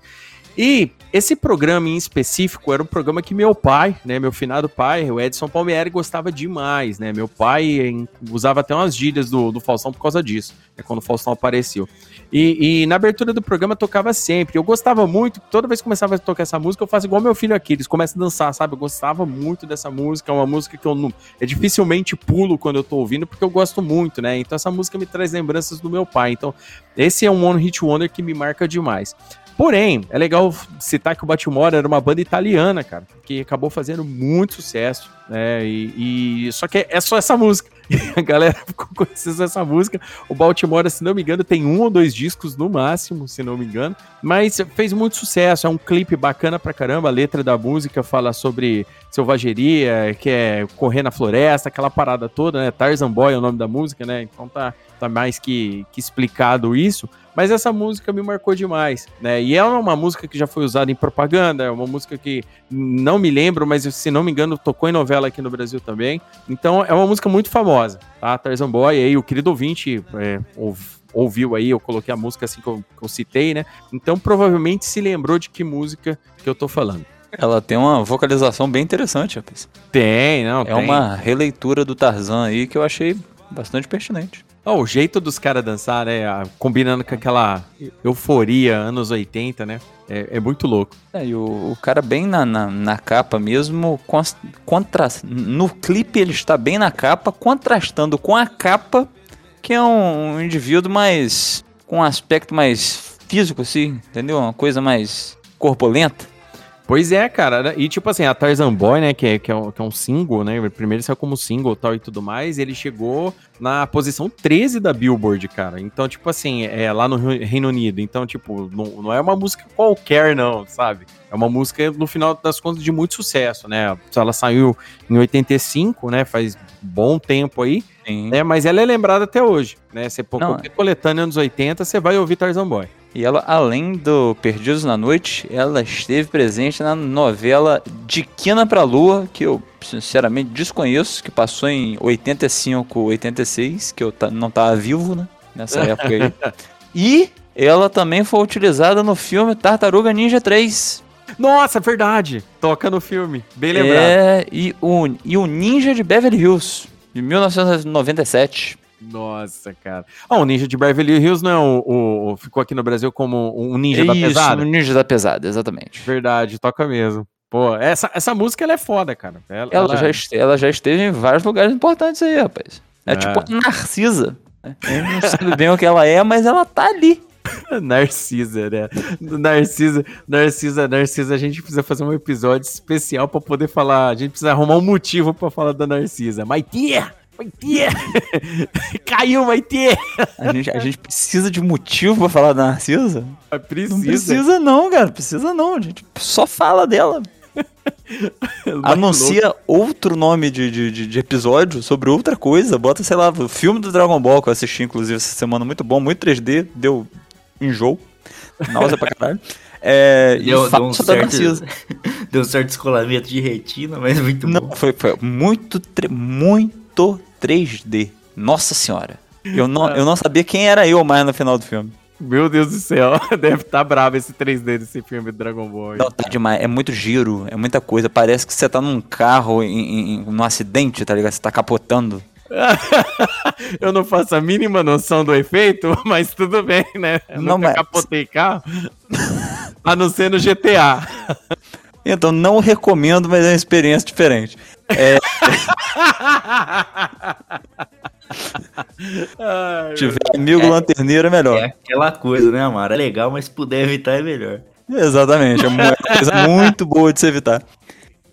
E esse programa em específico era um programa que meu pai, né, meu finado pai, o Edson Palmieri, gostava demais, né? Meu pai usava até umas gírias do, do Faustão por causa disso, né, quando o Faustão apareceu. E, e na abertura do programa tocava sempre. Eu gostava muito, toda vez que começava a tocar essa música, eu faço igual meu filho aqui, eles começam a dançar, sabe? Eu gostava muito dessa música, é uma música que eu não, dificilmente pulo quando eu tô ouvindo, porque eu gosto muito, né? Então essa música me traz lembranças do meu pai. Então, esse é um One Hit Wonder que me marca demais. Porém, é legal citar que o Baltimore era uma banda italiana, cara, que acabou fazendo muito sucesso, né? E, e- só que é só essa música. a galera ficou conhecendo essa música. O Baltimore, se não me engano, tem um ou dois discos no máximo, se não me engano, mas fez muito sucesso. É um clipe bacana pra caramba. A letra da música fala sobre selvageria, que é correr na floresta, aquela parada toda, né? Tarzan Boy é o nome da música, né? Então tá, tá mais que, que explicado isso. Mas essa música me marcou demais, né? E é uma música que já foi usada em propaganda, é uma música que não me lembro, mas se não me engano, tocou em novela aqui no Brasil também. Então é uma música muito famosa, tá? Tarzan Boy, aí o querido ouvinte é, ouv- ouviu aí, eu coloquei a música assim que eu, que eu citei, né? Então provavelmente se lembrou de que música que eu tô falando. Ela tem uma vocalização bem interessante, rapaz. Tem, não, É tem. uma releitura do Tarzan aí que eu achei bastante pertinente. Ó, o jeito dos caras dançar, né? Combinando com aquela euforia anos 80, né? É, é muito louco. É, e o, o cara bem na, na, na capa mesmo, contra, no clipe ele está bem na capa, contrastando com a capa, que é um, um indivíduo mais, com um aspecto mais físico, assim, entendeu? Uma coisa mais corpulenta. Pois é, cara. né? E tipo assim, a Tarzan Boy, né, que é, que é, um, que é um single, né? Primeiro saiu como single tal e tudo mais. Ele chegou na posição 13 da Billboard, cara. Então, tipo assim, é lá no Re- Reino Unido. Então, tipo, não, não é uma música qualquer, não, sabe? É uma música, no final das contas, de muito sucesso, né? Ela saiu em 85, né? Faz bom tempo aí. Sim. né? Mas ela é lembrada até hoje, né? Você pôr Não, qualquer coletânea anos 80, você vai ouvir Tarzan Boy. E ela, além do Perdidos na Noite, ela esteve presente na novela De Quina pra Lua, que eu sinceramente desconheço, que passou em 85, 86, que eu não tava vivo, né? Nessa época aí. E ela também foi utilizada no filme Tartaruga Ninja 3. Nossa, verdade. Toca no filme. Bem lembrado. É, e o, e o Ninja de Beverly Hills, de 1997. Nossa, cara. Ah, o Ninja de Beverly Hills não é o, o- o- Ficou aqui no Brasil como um Ninja da Isso, Pesada? o Ninja da Pesada, exatamente. Verdade, toca mesmo. Pô, essa, essa música ela é foda, cara. Ela, Ela, ela- já, este- ela já esteve em vários lugares importantes aí, rapaz. É, É. tipo a Narcisa. né? Eu não sei bem o que ela é, mas ela tá ali. Narcisa, né? Narcisa, Narcisa, Narcisa, a gente precisa fazer um episódio especial pra poder falar. A gente precisa arrumar um motivo pra falar da Narcisa. Maitê! Maitê! Caiu, Maitê! A gente, a gente precisa de motivo pra falar da Narcisa? Precisa. Não precisa não, cara. Precisa não. A gente só fala dela. Anuncia outro nome de, de, de- de episódio sobre outra coisa. Bota, sei lá, o filme do Dragon Ball que eu assisti, inclusive, essa semana. Muito bom, muito 3D. Deu enjoo. Náusea pra caralho. É, e Deu, deu, um a certo, deu um certo descolamento de retina, mas muito Não, bom. foi, foi muito, muito 3D. Nossa senhora. Eu não, eu não sabia quem era eu mais no final do filme. Meu Deus do céu, deve estar bravo esse 3D desse filme do Dragon Ball. Não, tá demais. É muito giro, é muita coisa. Parece que você tá num carro em, em, em- num acidente, tá ligado? Você tá capotando. Eu não faço a mínima noção do efeito, mas tudo bem, né? Eu Não, nunca mas- capotei carro. A não ser no GTA. Então não recomendo, mas é uma experiência diferente. É, Ai, se tiver amigo lanterneiro é melhor. É aquela coisa, né, Amara? É legal, mas se puder evitar é melhor. Exatamente. É uma coisa muito boa de se evitar.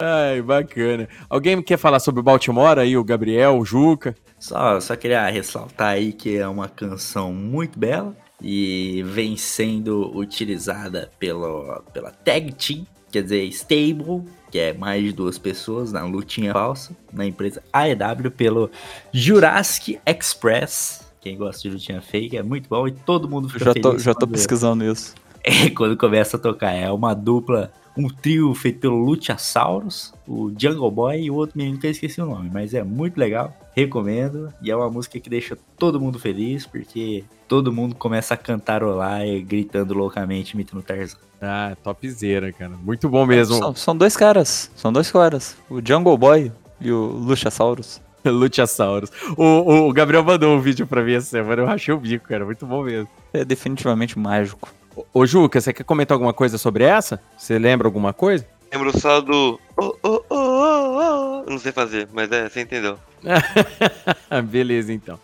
Ai, bacana. Alguém quer falar sobre Baltimore aí? O Gabriel, o Juca? Só, só queria ressaltar aí que é uma canção muito bela e vem sendo utilizada pelo, pela Tag Team, quer dizer, Stable, que é mais de duas pessoas na lutinha falsa, na empresa AEW, pelo Jurassic Express. Quem gosta de lutinha fake é muito bom e todo mundo fica Já tô, feliz já tô pesquisando isso. é, quando começa a tocar. É uma dupla, um trio feito pelo Luchasaurus, o Jungle Boy e o outro menino que eu esqueci o nome, mas é muito legal, recomendo. E é uma música que deixa todo mundo feliz, porque todo mundo começa a cantarolar e gritando loucamente, imitando o Tarzan. Ah, topzera, cara. Muito bom mesmo. São, são dois caras. São dois caras. O Jungle Boy e o Luchasaurus. Luchasaurus. O, o Gabriel mandou um vídeo pra mim essa semana, eu rachei o bico, cara. Muito bom mesmo. É definitivamente mágico. Ô, Juca, você quer comentar alguma coisa sobre essa? Você lembra alguma coisa? Lembro só do. Oh, oh, oh, oh, oh. Não sei fazer, mas é, você entendeu. Beleza, então.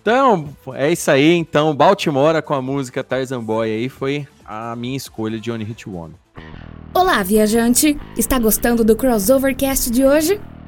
Então, é isso aí. Então, Baltimore com a música Tarzan Boy aí foi a minha escolha de Only Hit One. Olá, viajante! Está gostando do Crossovercast de hoje?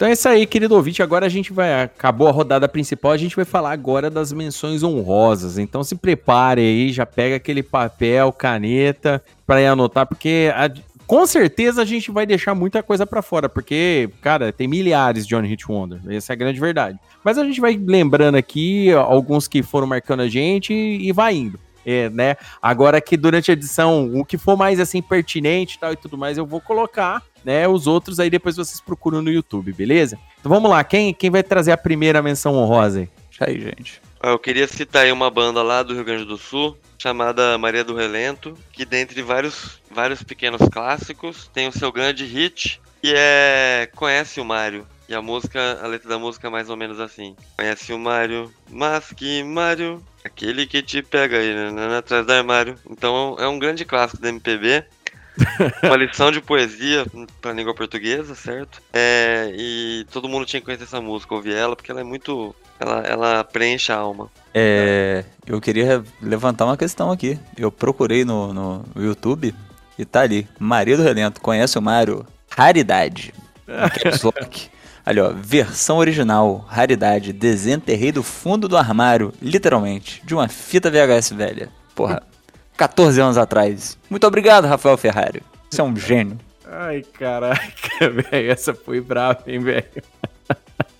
Então é isso aí, querido ouvinte. Agora a gente vai. Acabou a rodada principal, a gente vai falar agora das menções honrosas. Então se prepare aí, já pega aquele papel, caneta, pra ir anotar, porque a- com certeza a gente vai deixar muita coisa pra fora, porque, cara, tem milhares de Johnny Hit Wonder. Essa é a grande verdade. Mas a gente vai lembrando aqui alguns que foram marcando a gente e, vai indo. É, né? Agora que durante a edição, o que for mais assim pertinente tal e tudo mais, eu vou colocar, né? Os outros aí depois vocês procuram no YouTube, beleza? Então vamos lá, quem, quem vai trazer a primeira menção honrosa aí? Deixa aí, gente. Ah, Eu queria citar aí uma banda lá do Rio Grande do Sul, chamada Maria do Relento, que dentre vários, vários pequenos clássicos, tem o seu grande hit, que é Conhece o Mário. E a música, a letra da música é mais ou menos assim. Conhece o Mário, mas que Mário, aquele que te pega aí, né, atrás do armário. Então é um grande clássico da MPB. Uma lição de poesia pra língua portuguesa, certo? É, e todo mundo tinha que conhecer essa música, ouvir ela, porque ela é muito. Ela, ela preenche a alma. É, eu queria levantar uma questão aqui. Eu procurei no, no YouTube e tá ali. Maria do Relento, conhece o Mário? Raridade. Caps lock. Ali, ó, versão original, raridade, desenterrei do fundo do armário, literalmente, de uma fita VHS velha. Porra, 14 anos atrás. Muito obrigado, Rafael Ferrari. Você é um gênio. Ai, caraca, velho. Essa foi brava, hein, velho?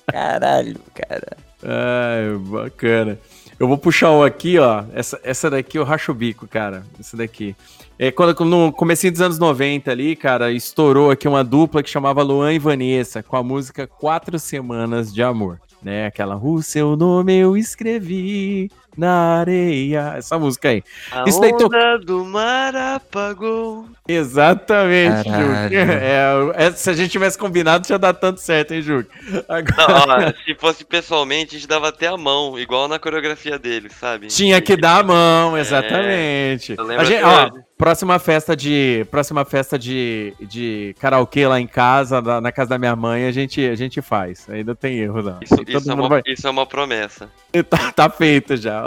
Caralho, cara. Ai, bacana. Eu vou puxar um aqui, ó. Essa, essa daqui eu racho o bico, cara. Essa daqui. É quando no comecinho dos anos 90 ali, cara, estourou aqui uma dupla que chamava Luan e Vanessa com a música Quatro Semanas de Amor. Né? Aquela, o seu nome eu escrevi na areia. Essa música aí. A Isso daí to- onda do mar apagou. Exatamente. Juque. É, é, se a gente tivesse combinado, tinha dado tanto certo, hein, Juque? Agora, se fosse pessoalmente, a gente dava até a mão, igual na coreografia dele, sabe? tinha que dar a mão, exatamente. eu lembro A gente- ó. Próxima festa de próxima festa de, de karaokê lá em casa, na, na casa da minha mãe, a gente, a gente faz. Não tem erro, não. Isso, isso, é uma, vai- isso é uma promessa. Tá, tá feito já.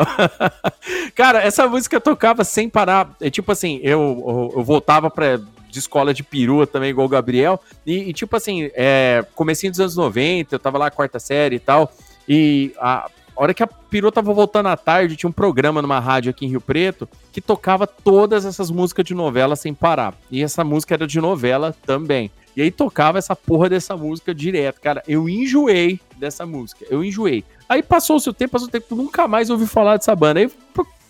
Cara, essa música eu tocava sem parar. É tipo assim, eu, eu, eu voltava pra, de escola de perua também, igual o Gabriel. E, e, tipo assim, é, comecinho dos anos 90, eu tava lá quarta série e tal. E a hora que a perua tava voltando à tarde, tinha um programa numa rádio aqui em Rio Preto que tocava todas essas músicas de novela sem parar. E essa música era de novela também. E aí tocava essa porra dessa música direto. Cara, eu enjoei dessa música. Eu enjoei. Aí passou-se o tempo, passou o tempo, nunca mais ouvi falar dessa banda. Aí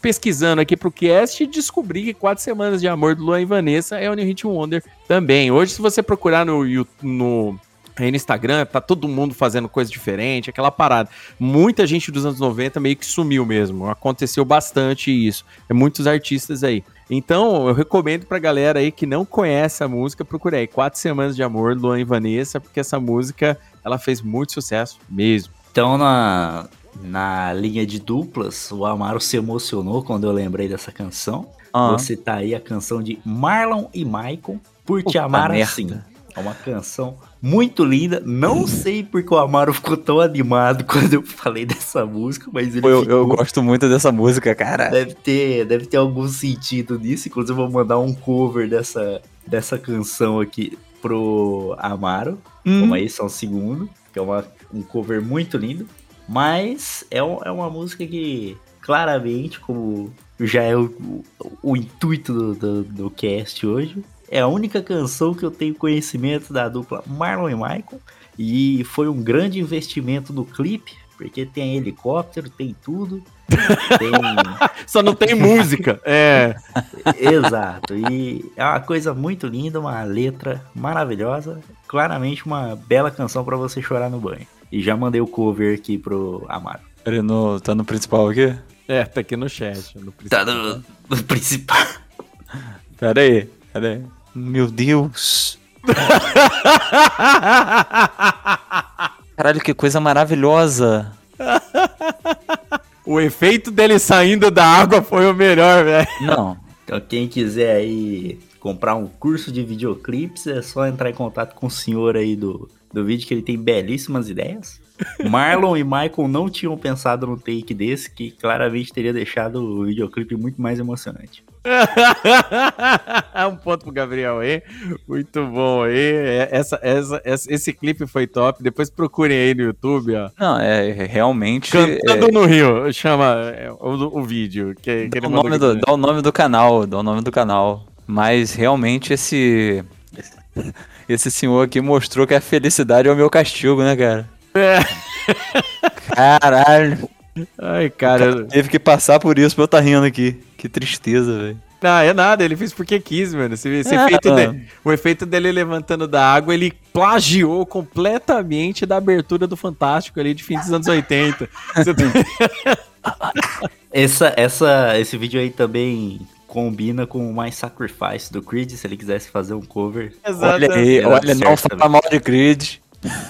pesquisando aqui pro cast, descobri que Quatro Semanas de Amor do Luan e Vanessa é Only Hit Wonder também. Hoje, se você procurar no, no, aí no Instagram, tá todo mundo fazendo coisa diferente, aquela parada. Muita gente dos anos 90 meio que sumiu mesmo. Aconteceu bastante isso. É muitos artistas aí. Então, eu recomendo pra galera aí que não conhece a música, procure aí Quatro Semanas de Amor, Luan e Vanessa, porque essa música, ela fez muito sucesso mesmo. Então, na, na linha de duplas, o Amaro se emocionou quando eu lembrei dessa canção. Ah. Vou citar aí a canção de Marlon e Michael, Por Te Puta Amar merda. Assim. É uma canção muito linda. Não sei porque o Amaro ficou tão animado quando eu falei dessa música, mas ele eu, ficou. eu gosto muito dessa música, cara. Deve ter, deve ter algum sentido nisso. Inclusive, eu vou mandar um cover dessa, dessa canção aqui pro Amaro. Hum. Calma aí, só um segundo. Que é uma, um cover muito lindo. Mas é, um- é uma música que, claramente, como já é o, o, o intuito do, do, do cast hoje, é a única canção que eu tenho conhecimento da dupla Marlon e Michael. E foi um grande investimento no clipe, porque tem helicóptero, tem tudo. Tem. Só não tem música. É. Exato. E é uma coisa muito linda, uma letra maravilhosa. Claramente uma bela canção pra você chorar no banho. E já mandei o cover aqui pro Amaro. Ele no, tá no principal aqui? É, tá aqui no chat. No Tá no, no principal. Pera aí, pera aí. Meu Deus. Caralho, que coisa maravilhosa. O efeito dele saindo da água foi o melhor, velho. Não. Então quem quiser aí comprar um curso de videoclipes, é só entrar em contato com o senhor aí do, do vídeo, que ele tem belíssimas ideias. Marlon e Michael não tinham pensado no take desse, que claramente teria deixado o videoclipe muito mais emocionante. um ponto pro Gabriel aí. Muito bom aí. É, Essa, essa, essa- esse clipe foi top. Depois procurem aí no YouTube, ó. Não, é realmente. Cantando é, no Rio, chama é, o, o vídeo. Que, que dá, o nome do, dá o nome do canal, dá o nome do canal. Mas realmente esse. Esse senhor aqui mostrou que a felicidade é o meu castigo, né, cara? É. Caralho. Ai, cara. Teve que passar por isso pra eu estar rindo aqui. Que tristeza, velho. Não, é nada, ele fez porque quis, mano. Esse, esse Ah, efeito de- o efeito dele levantando da água, ele plagiou completamente da abertura do Fantástico ali de fim dos anos 80. Você tá- Essa, essa, esse vídeo aí também combina com o My Sacrifice do Creed, se ele quisesse fazer um cover. Olha aí, olha, não fala também. mal de Creed.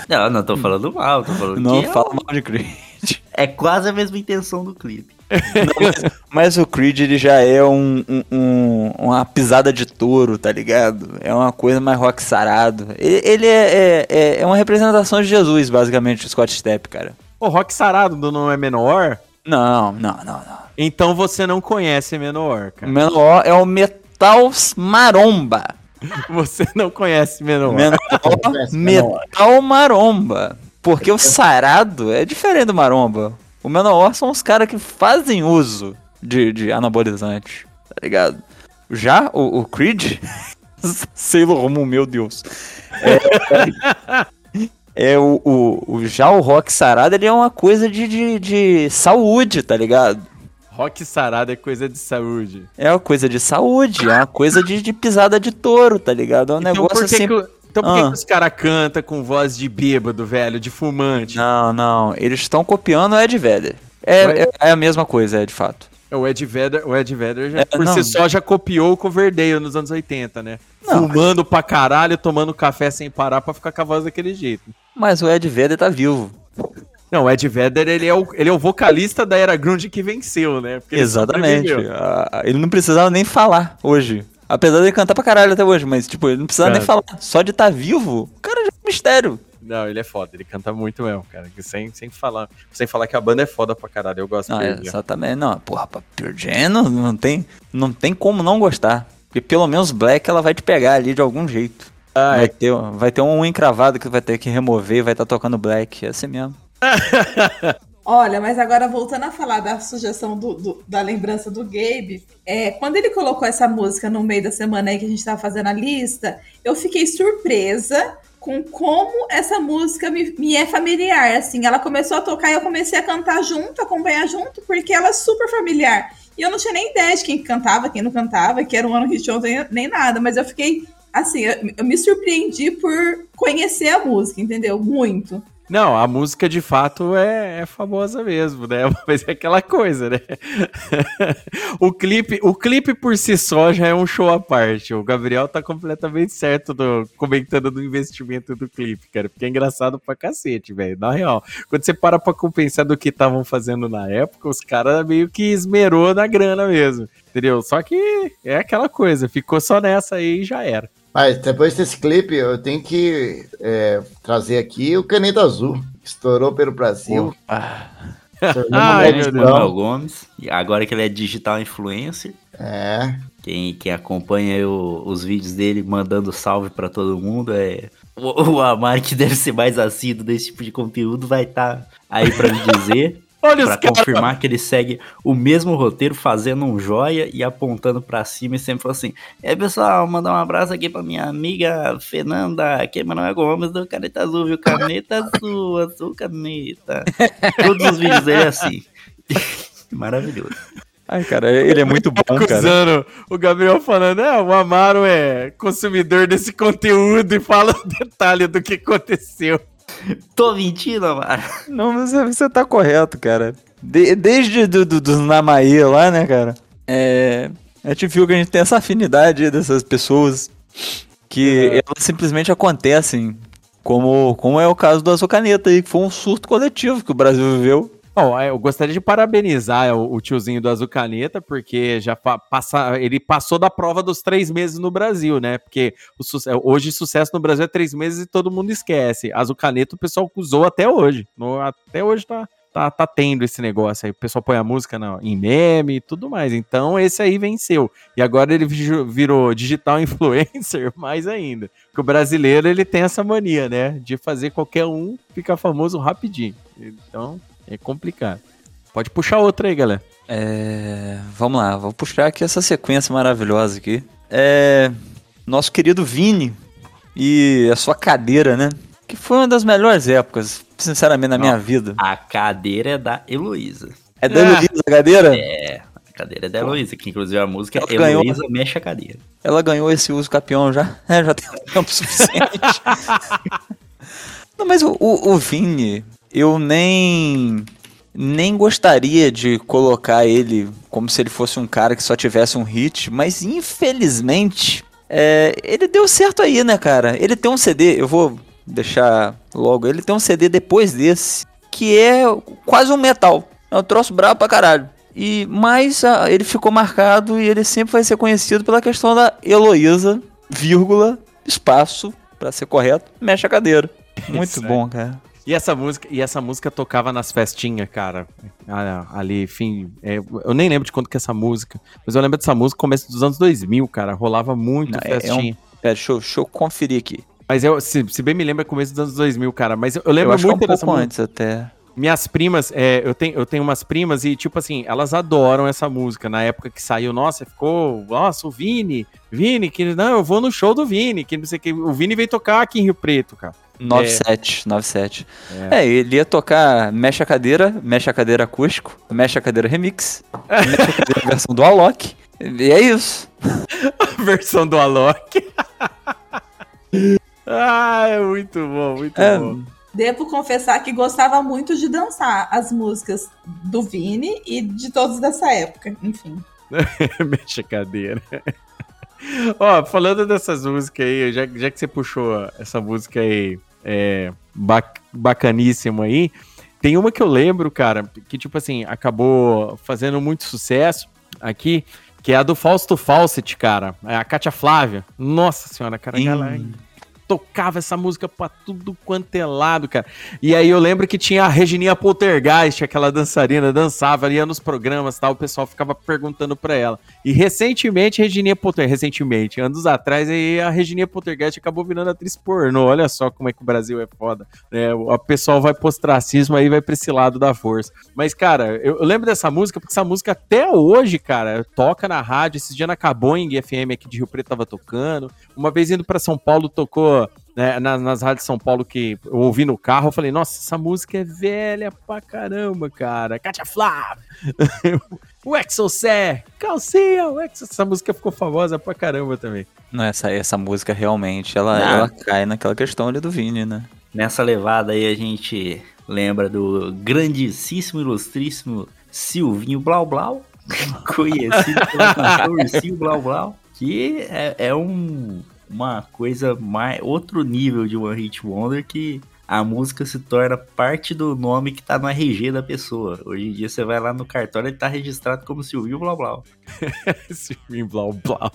Não, não tô falando mal, tô falando Não que é fala um- mal de Creed. é quase a mesma intenção do clipe. Mas o Creed ele já é um, um- um- uma pisada de touro, tá ligado? É uma coisa mais rock sarado. Ele, ele é, é, é- é uma representação de Jesus, basicamente, o Scott Stepp, cara. o Rock Sarado do Não é Menor, Não, não, não, não. então você não conhece Menor, O cara. menor é o Metal Maromba. Você não conhece Menor. Menor. Metal Maromba. Porque o sarado é diferente do maromba. O menor são os caras que fazem uso de, de anabolizante, tá ligado? Já o, o Creed, Sailor Moon, meu Deus. É, é o, o, o- já o rock sarado, ele é uma coisa de, de, de saúde, tá ligado? Rock sarado é coisa de saúde. É uma coisa de saúde, é uma coisa de, de pisada de touro, tá ligado? É um Então negócio por que, assim. que, então por Ah. que os caras cantam com voz de bêbado, velho, de fumante? Não, não, eles estão copiando o Ed Vedder. É, Mas- é, é a mesma coisa, é de fato. O Ed Vedder, o Ed Vedder já, É, por não. si só já copiou o Coverdale nos anos 80, né? Não. Fumando pra caralho, tomando café sem parar pra ficar com a voz daquele jeito. Mas o Ed Vedder tá vivo. Não, o Ed Vedder, ele é o, ele é o vocalista da era grunge que venceu, né? Porque ele Exatamente. sobreviveu. Ah, Ele não precisava nem falar hoje. Apesar de ele cantar pra caralho até hoje, mas, tipo, ele não precisava nem falar. Só de estar vivo, o cara já é um mistério. Não, ele é foda, ele canta muito mesmo, cara. Sem, sem, falar, sem falar que a banda é foda pra caralho, eu gosto dele. é, exatamente. Não, porra, pra Pure Jam não, não tem, não tem como não gostar. Porque pelo menos Black ela vai te pegar ali de algum jeito. Ah, vai, é. ter, vai ter um encravado que vai ter que remover e vai estar tocando Black. É assim mesmo. Olha, mas agora voltando a falar da sugestão do, do- da lembrança do Gabe, é, quando ele colocou essa música no meio da semana aí que a gente tava fazendo a lista, eu fiquei surpresa com como essa música me, me é familiar. Assim, ela começou a tocar e eu comecei a cantar junto, acompanhar junto, porque ela é super familiar. E eu não tinha nem ideia de quem cantava, quem não cantava, que era um ano hit ontem, nem nada, mas eu fiquei assim, eu, eu me surpreendi por conhecer a música, entendeu? Muito. Não, a música de fato é, é famosa mesmo, né? Mas é aquela coisa, né? o, clipe, o clipe por si só já é um show à parte. O Gabriel tá completamente certo do, comentando do investimento do clipe, cara. Porque é engraçado pra cacete, velho. Na real, quando você para pra compensar do que estavam fazendo na época, os caras meio que esmerou na grana mesmo. Entendeu? Só que é aquela coisa, ficou só nessa aí e já era. Mas depois desse clipe, eu tenho que é, trazer aqui o Caneta Azul. que Estourou pelo Brasil. Ai, maldição. meu Deus. Gomes. Agora que ele é digital influencer. É. Quem, quem acompanha aí o- os vídeos dele mandando salve pra todo mundo é. O, o Amar, que deve ser mais assíduo desse tipo de conteúdo, vai estar aí pra me dizer. Olha pra os caras. confirmar que ele segue o mesmo roteiro, fazendo um joia e apontando pra cima e sempre falou assim: É pessoal, mandar um abraço aqui pra minha amiga Fernanda, que é Manuel Gomes do Caneta Azul, viu? Caneta azul, azul caneta. Todos os vídeos dele é assim. Maravilhoso. Ai, cara, ele é muito bom, cara. o Gabriel falando, é, o Amaro é consumidor desse conteúdo e fala o detalhe do que aconteceu. Tô mentindo, Amaro. Não, você- você tá correto, cara. De- desde do, do, dos Namaê lá, né, cara? É. A gente viu que a gente tem essa afinidade dessas pessoas que elas simplesmente acontecem. Como, como é o caso do Azul Caneta aí, que foi um surto coletivo que o Brasil viveu. Bom, é, eu gostaria de parabenizar o, o tiozinho do Azul Caneta, porque já pa- passa, ele passou da prova dos três meses no Brasil, né? Porque o suce- hoje sucesso no Brasil é três meses e todo mundo esquece. Azul Caneta o pessoal usou até hoje. No- até hoje tá, tá, tá tendo esse negócio aí. O pessoal põe a música na- em meme e tudo mais. Então esse aí venceu. E agora ele vi- virou digital influencer mais ainda. Porque o brasileiro ele tem essa mania, né? De fazer qualquer um ficar famoso rapidinho. Então é complicado. Pode puxar outra aí, galera. É, vamos lá, vou puxar aqui essa sequência maravilhosa aqui. É, nosso querido Vini e a sua cadeira, né? Que foi uma das melhores épocas, sinceramente, na minha vida. A cadeira é da Heloísa. É da Ah. Heloísa a cadeira? É, a cadeira é da Heloísa, que inclusive a música Ela é ganhou. Heloísa Mexe a Cadeira. Ela ganhou esse uso campeão já. É, já tem tempo suficiente. Não, mas o, o, o Vini, eu nem. Nem gostaria de colocar ele como se ele fosse um cara que só tivesse um hit, mas infelizmente é, ele deu certo aí, né, cara? Ele tem um CD, eu vou deixar logo, ele tem um CD depois desse, que é quase um metal. É um troço brabo pra caralho. E, mas ah, ele ficou marcado e ele sempre vai ser conhecido pela questão da Heloísa, vírgula, espaço, pra ser correto, mexe a cadeira. Muito Isso bom, cara. E essa música, e essa música tocava nas festinhas, cara. Ah, Ali, enfim, é, eu nem lembro de quando que é essa música, mas eu lembro dessa música começo dos anos 2000, cara. Rolava muito Não, é- é um- festinha. Pera, deixa eu, deixa eu conferir aqui. Mas eu, se, se bem me lembro, é começo dos anos 2000, cara. Mas eu, eu Eu lembro acho que é um muito dessa pouco música. antes até. Minhas primas, é, eu, tenho, eu tenho umas primas e, tipo assim, elas adoram essa música. Na época que saiu, nossa, ficou. Nossa, o Vini, Vini, que não, eu vou no show do Vini, que não sei o que. O Vini veio tocar aqui em Rio Preto, cara. 97, 97. É. ele ia tocar Mexe a Cadeira, Mexe a Cadeira Acústico, Mexe a Cadeira Remix, Mexe a Cadeira versão do Alok. E é isso. A versão do Alok. ah, é muito bom, muito É. bom. Devo confessar que gostava muito de dançar as músicas do Vini e de todos dessa época, enfim. Mexe a cadeira. Ó, falando dessas músicas aí, já, já que você puxou essa música aí, é, bac- bacaníssima aí, tem uma que eu lembro, cara, que tipo assim, acabou fazendo muito sucesso aqui, que é a do Fausto Fawcett, cara. É a Cátia Flávia. Nossa senhora, cara, Ih. Tocava essa música pra tudo quanto é lado, cara. E aí eu lembro que tinha a Regininha Poltergeist, aquela dançarina, dançava, ia nos programas tal, o pessoal ficava perguntando pra ela. E recentemente, Regininha Poltergeist, recentemente, anos atrás, aí a Regininha Poltergeist acabou virando atriz pornô. Olha só como é que o Brasil é foda. É, o pessoal vai pro ostracismo aí, vai pra esse lado da força. Mas, cara, eu, eu lembro dessa música, porque essa música até hoje, cara, toca na rádio. Esses dias na Caboing FM aqui de Rio Preto tava tocando. Uma vez indo pra São Paulo, tocou né, na- nas rádios de São Paulo que eu ouvi no carro. Eu falei, nossa, essa música é velha pra caramba, cara. Katia Flávia, o Exocé, Calcinha, o Exo... Essa música ficou famosa pra caramba também. Não, essa, essa música realmente, ela, ela cai naquela questão ali do Vini, né? Nessa levada aí a gente lembra do grandíssimo, ilustríssimo Silvinho Blau Blau, conhecido pelo cantor Ursinho Blau Blau, que é, é um, uma coisa mais outro nível de One Hit Wonder que a música se torna parte do nome que tá no RG da pessoa. Hoje em dia você vai lá no cartório e tá registrado como Silvinho Blau Blau. Silvinho Blau Blau.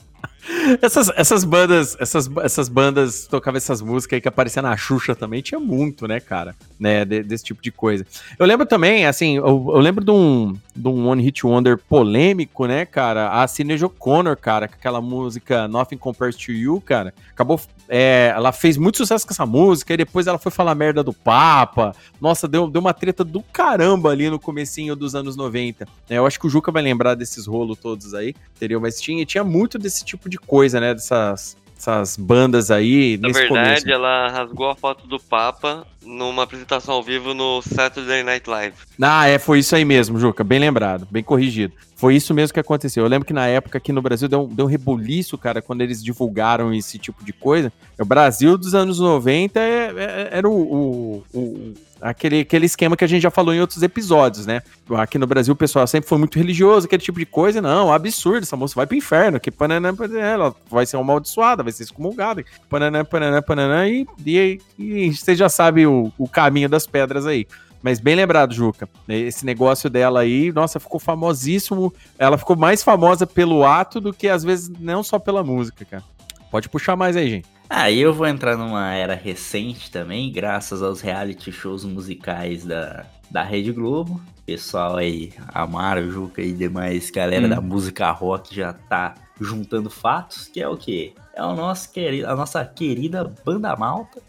Essas, essas bandas, essas, essas bandas tocavam essas músicas aí que aparecia na Xuxa também, tinha muito, né, cara? Né, de- desse tipo de coisa. Eu lembro também, assim, eu, eu lembro de um, de um One Hit Wonder polêmico, né, cara? A Sinead O'Connor, cara, com aquela música Nothing Compares to You, cara. Acabou, é, ela fez muito sucesso com essa música, e depois ela foi falar merda do Papa. Nossa, deu, deu uma treta do caramba ali no comecinho dos anos 90. É, eu acho que o Juca vai lembrar desses rolos todos aí, entendeu? Mas tinha, tinha muito desse tipo de coisa, né? Dessas essas bandas aí Na verdade, começo. ela rasgou a foto do Papa numa apresentação ao vivo no Saturday Night Live. Ah, é, foi isso aí mesmo, Juca. Bem lembrado, bem corrigido. Foi isso mesmo que aconteceu. Eu lembro que na época aqui no Brasil deu, um- deu um rebuliço, cara, quando eles divulgaram esse tipo de coisa. O Brasil dos anos 90 é- é- era o, o- o- aquele, aquele esquema que a gente já falou em outros episódios, né? Aqui no Brasil o pessoal sempre foi muito religioso, aquele tipo de coisa. Não, absurdo, essa moça vai pro inferno, que pananã, pananã, ela vai ser amaldiçoada, vai ser excomungada. Pananã, pananã, pananã, e, e, e você já sabe o, o caminho das pedras aí. Mas bem lembrado, Juca. Esse negócio dela aí, nossa, ficou famosíssimo. Ela ficou mais famosa pelo ato do que às vezes não só pela música, cara. Pode puxar mais aí, gente. Aí eu vou entrar numa era recente também, graças aos reality shows musicais da, da Rede Globo. Pessoal aí, Amaro, Juca e demais galera Hum. da música rock já tá juntando fatos, que é o quê? É o nosso querido, a nossa querida Banda Malta.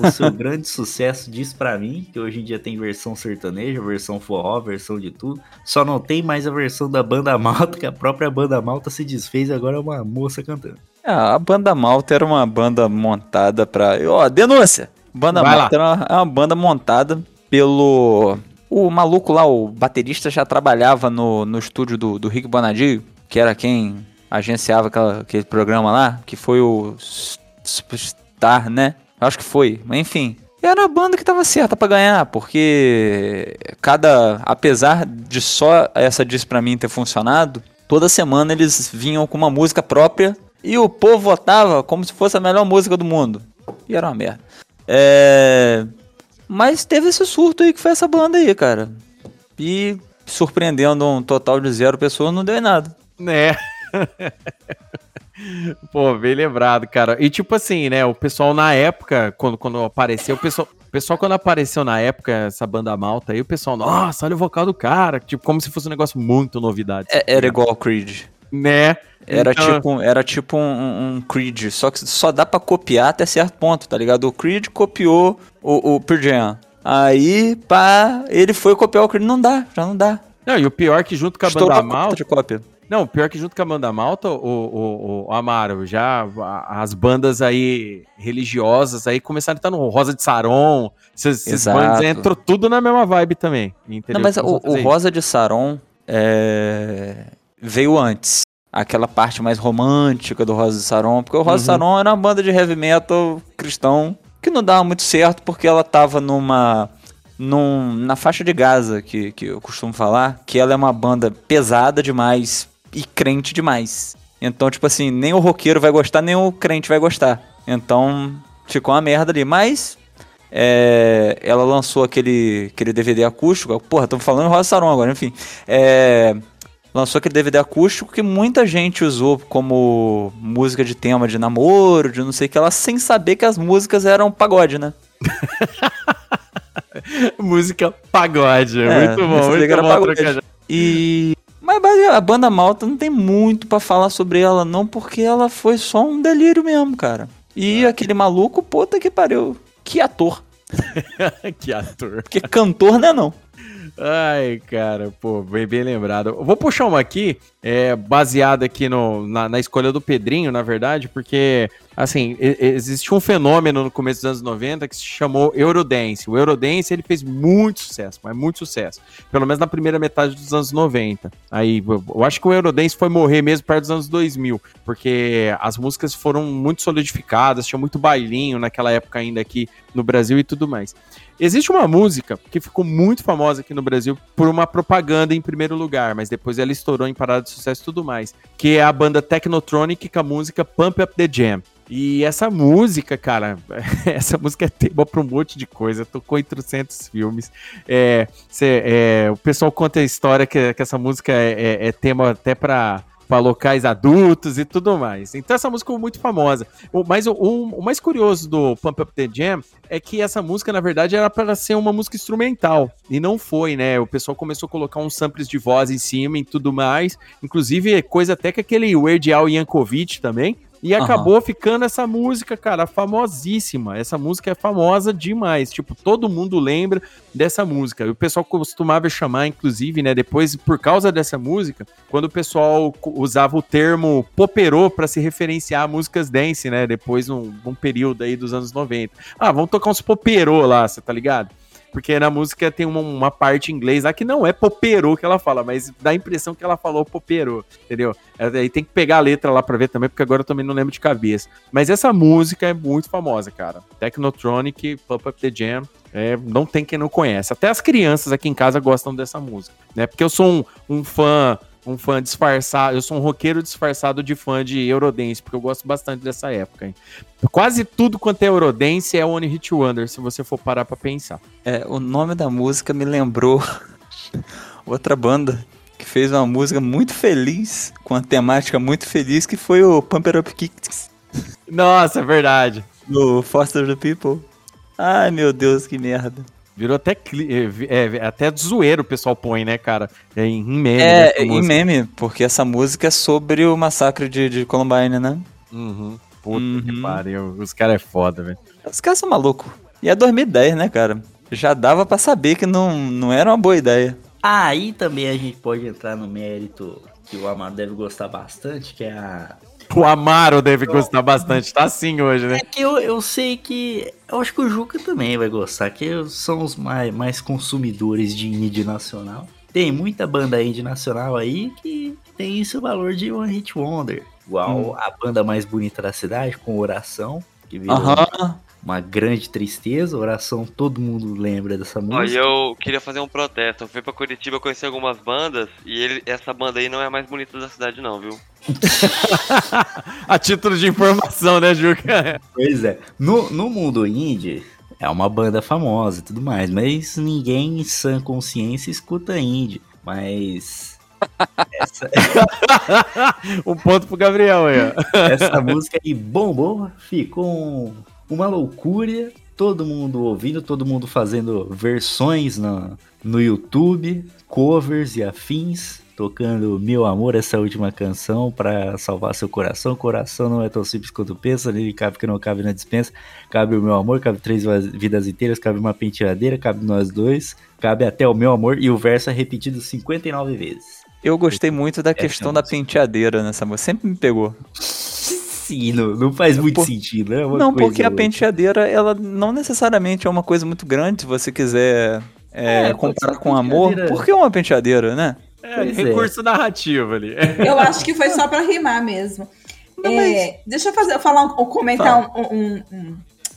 O seu grande sucesso diz pra mim, que hoje em dia tem versão sertaneja, versão forró, versão de tudo. Só não tem mais a versão da Banda Malta, que a própria Banda Malta se desfez e agora é uma moça cantando. É, a banda Malta era uma banda montada pra. Ó, denúncia! Banda Vai Malta era uma, é uma banda montada pelo. O maluco lá, o baterista, já trabalhava no, no estúdio do, do Rick Bonadio, que era quem agenciava aquela- aquele programa lá, que foi o S- Superstar, né? Acho que foi, mas enfim. Era a banda que tava certa pra ganhar, porque cada. Apesar de só essa diz pra mim ter funcionado, toda semana eles vinham com uma música própria e o povo votava como se fosse a melhor música do mundo. E era uma merda. É. Mas teve esse surto aí que foi essa banda aí, cara. E surpreendendo um total de zero pessoas, não deu em nada. Né? Pô, bem lembrado, cara. E tipo assim, né? O pessoal na época, quando, quando apareceu, o pessoal, o pessoal quando apareceu na época, essa banda malta aí, o pessoal, nossa, olha o vocal do cara. Tipo, como se fosse um negócio muito novidade. É- era igual ao Creed. Né? Era Então- tipo, era tipo um, um Creed, só que só dá pra copiar até certo ponto, tá ligado? O Creed copiou o, o Pearl Jam. Aí, pá, ele foi copiar o Creed, não dá, já não dá. Não, e o pior é que junto com a Estourou banda Malta. de cópia. Não, o pior é que junto com a banda Malta, o, o, o Amaro, já as bandas aí religiosas aí começaram a estar no Rosa de Saron. Esses, esses bandas entrou tudo na mesma vibe também. Entendeu? Não, mas o, o. Rosa de Saron é, veio antes. Aquela parte mais romântica do Rosa de Saron. Porque o Rosa de Uhum. Saron era uma banda de heavy metal cristão que não dava muito certo porque ela tava numa. Num, na faixa de Gaza, que, que eu costumo falar, que ela é uma banda pesada demais e crente demais. Então, tipo assim, nem o roqueiro vai gostar, nem o crente vai gostar. Então, ficou uma merda ali. Mas é, ela lançou aquele, aquele DVD acústico. Porra, tô falando Rosa Saron agora, enfim. É, lançou aquele DVD acústico que muita gente usou como música de tema de namoro, de não sei o que lá, sem saber que as músicas eram pagode, né? Música pagode. É, muito bom, muito bom pagode. trocadilho. E. Mas a banda malta não tem muito pra falar sobre ela, não, porque ela foi só um delírio mesmo, cara. E aquele maluco, puta que pariu. Que ator. que ator. Porque cantor não é não. Ai, cara, pô, bem, bem lembrado. Vou puxar uma aqui, é, baseada aqui no, na, na escolha do Pedrinho, na verdade, porque, assim, existe um fenômeno no começo dos anos 90 que se chamou Eurodance. O Eurodance, ele fez muito sucesso, mas muito sucesso. Pelo menos na primeira metade dos anos 90. Aí, eu- acho que o Eurodance foi morrer mesmo perto dos anos 2000, porque as músicas foram muito solidificadas, tinha muito bailinho naquela época ainda aqui no Brasil e tudo mais. Existe uma música que ficou muito famosa aqui no Brasil por uma propaganda em primeiro lugar, mas depois ela estourou em parada de sucesso e tudo mais, que é a banda Technotronic com a música Pump Up the Jam. E essa música, cara, essa música é tema pra um monte de coisa, tocou em 300 filmes. É, cê- é, o pessoal conta a história que, que essa música é, é- é tema até pra para locais adultos e tudo mais. Então essa música ficou muito famosa. O, mas o, o- o mais curioso do Pump Up the Jam é que essa música, na verdade, era para ser uma música instrumental. E não foi, né? O pessoal começou a colocar uns samples de voz em cima e tudo mais. Inclusive, coisa até que aquele Weird Al Yankovic também. E Aham. acabou ficando essa música, cara, famosíssima. Essa música é famosa demais. Tipo, todo mundo lembra dessa música. E o pessoal costumava chamar, inclusive, né? Depois, por causa dessa música, quando o pessoal usava o termo poperô para se referenciar a músicas dance, né? Depois, num, num período aí dos anos 90. Ah, vamos tocar uns poperô lá, você tá ligado? Porque na música tem uma, uma parte em inglês lá que não é poperô que ela fala, mas dá a impressão que ela falou poperô, entendeu? É, Aí tem que pegar a letra lá pra ver também, porque agora eu também não lembro de cabeça. Mas essa música é muito famosa, cara. Technotronic, Pump Up the Jam, é, não tem quem não conhece. Até as crianças aqui em casa gostam dessa música, né? Porque eu sou um, um fã, um fã disfarçado, eu sou um roqueiro disfarçado de fã de Eurodance, porque eu gosto bastante dessa época. Hein? Quase tudo quanto é Eurodance é One Hit Wonder, se você for parar pra pensar. É, o nome da música me lembrou outra banda que fez uma música muito feliz, com uma temática muito feliz, que foi o Pump It Up Kicks Nossa, é verdade. do Foster the People. Ai, meu Deus, que merda. Virou até, cli- é, vi- é, até zoeiro o pessoal põe, né, cara? É, em, em meme. É, essa em música. meme, porque essa música é sobre o massacre de, de Columbine, né? Uhum. Puta que Uhum. pariu. Os caras é foda, velho. Os caras são malucos. E é 2010, né, cara? Já dava pra saber que não, não era uma boa ideia. Aí também a gente pode entrar no mérito que o Amaro deve gostar bastante, que é a. O Amaro deve gostar bastante. Tá assim hoje, né? É que eu, eu sei que. Eu acho que o Juca também vai gostar, que são os mais, mais consumidores de indie nacional. Tem muita banda indie nacional aí que tem esse valor de One Hit Wonder. Igual a banda mais bonita da cidade, com Oração, que virou Aham. Uma grande tristeza. Oração, todo mundo lembra dessa e música. eu queria fazer um protesto. Eu fui pra Curitiba conhecer algumas bandas e ele, essa banda aí não é a mais bonita da cidade, não, viu? A título de informação, né, Juca? Pois é. No, no mundo indie, é uma banda famosa e tudo mais, mas ninguém em sã consciência escuta indie. Mas. Essa, um ponto pro Gabriel aí, ó. essa música aí bombou, ficou um- uma loucura. Todo mundo ouvindo, todo mundo fazendo versões no, no YouTube, covers e afins. tocando Meu Amor, essa última canção pra salvar seu coração. Coração não é tão simples quanto pensa, nele cabe que não cabe na dispensa. Cabe o meu amor, cabe três vidas inteiras, cabe uma penteadeira, cabe nós dois, cabe até o meu amor. E o verso é repetido 59 vezes. Eu gostei muito da questão é a da penteadeira nessa música. Sempre me pegou. Sim, não, não faz muito Por- sentido, né? Uma não, coisa porque a penteadeira, ela não necessariamente é uma coisa muito grande, se você quiser é, É, comparar com amor. Por que uma penteadeira, né? É, Pois é. recurso narrativo ali. Eu acho que foi só pra rimar mesmo. É, deixa eu fazer, falar um, um- comentar um, um- um-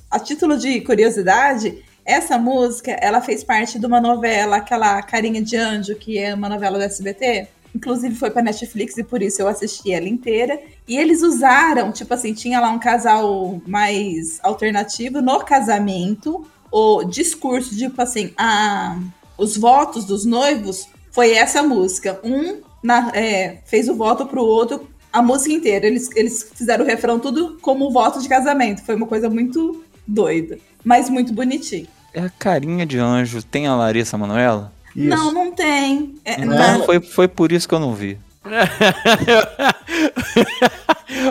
a título de curiosidade. Essa música, ela fez parte de uma novela, aquela Carinha de Anjo, que é uma novela do SBT. Inclusive foi pra Netflix e por isso eu assisti ela inteira. E eles usaram, tipo assim, tinha lá um casal mais alternativo no casamento. O discurso, tipo assim, a, os votos dos noivos foi essa música. Um na- é, fez o voto pro outro a música inteira. Eles, eles fizeram o refrão tudo como voto de casamento. Foi uma coisa muito doida, mas muito bonitinho. É a carinha de anjo. Tem a Larissa Manoela? Não, não tem. É, Não, não. foi, foi por isso que eu não vi.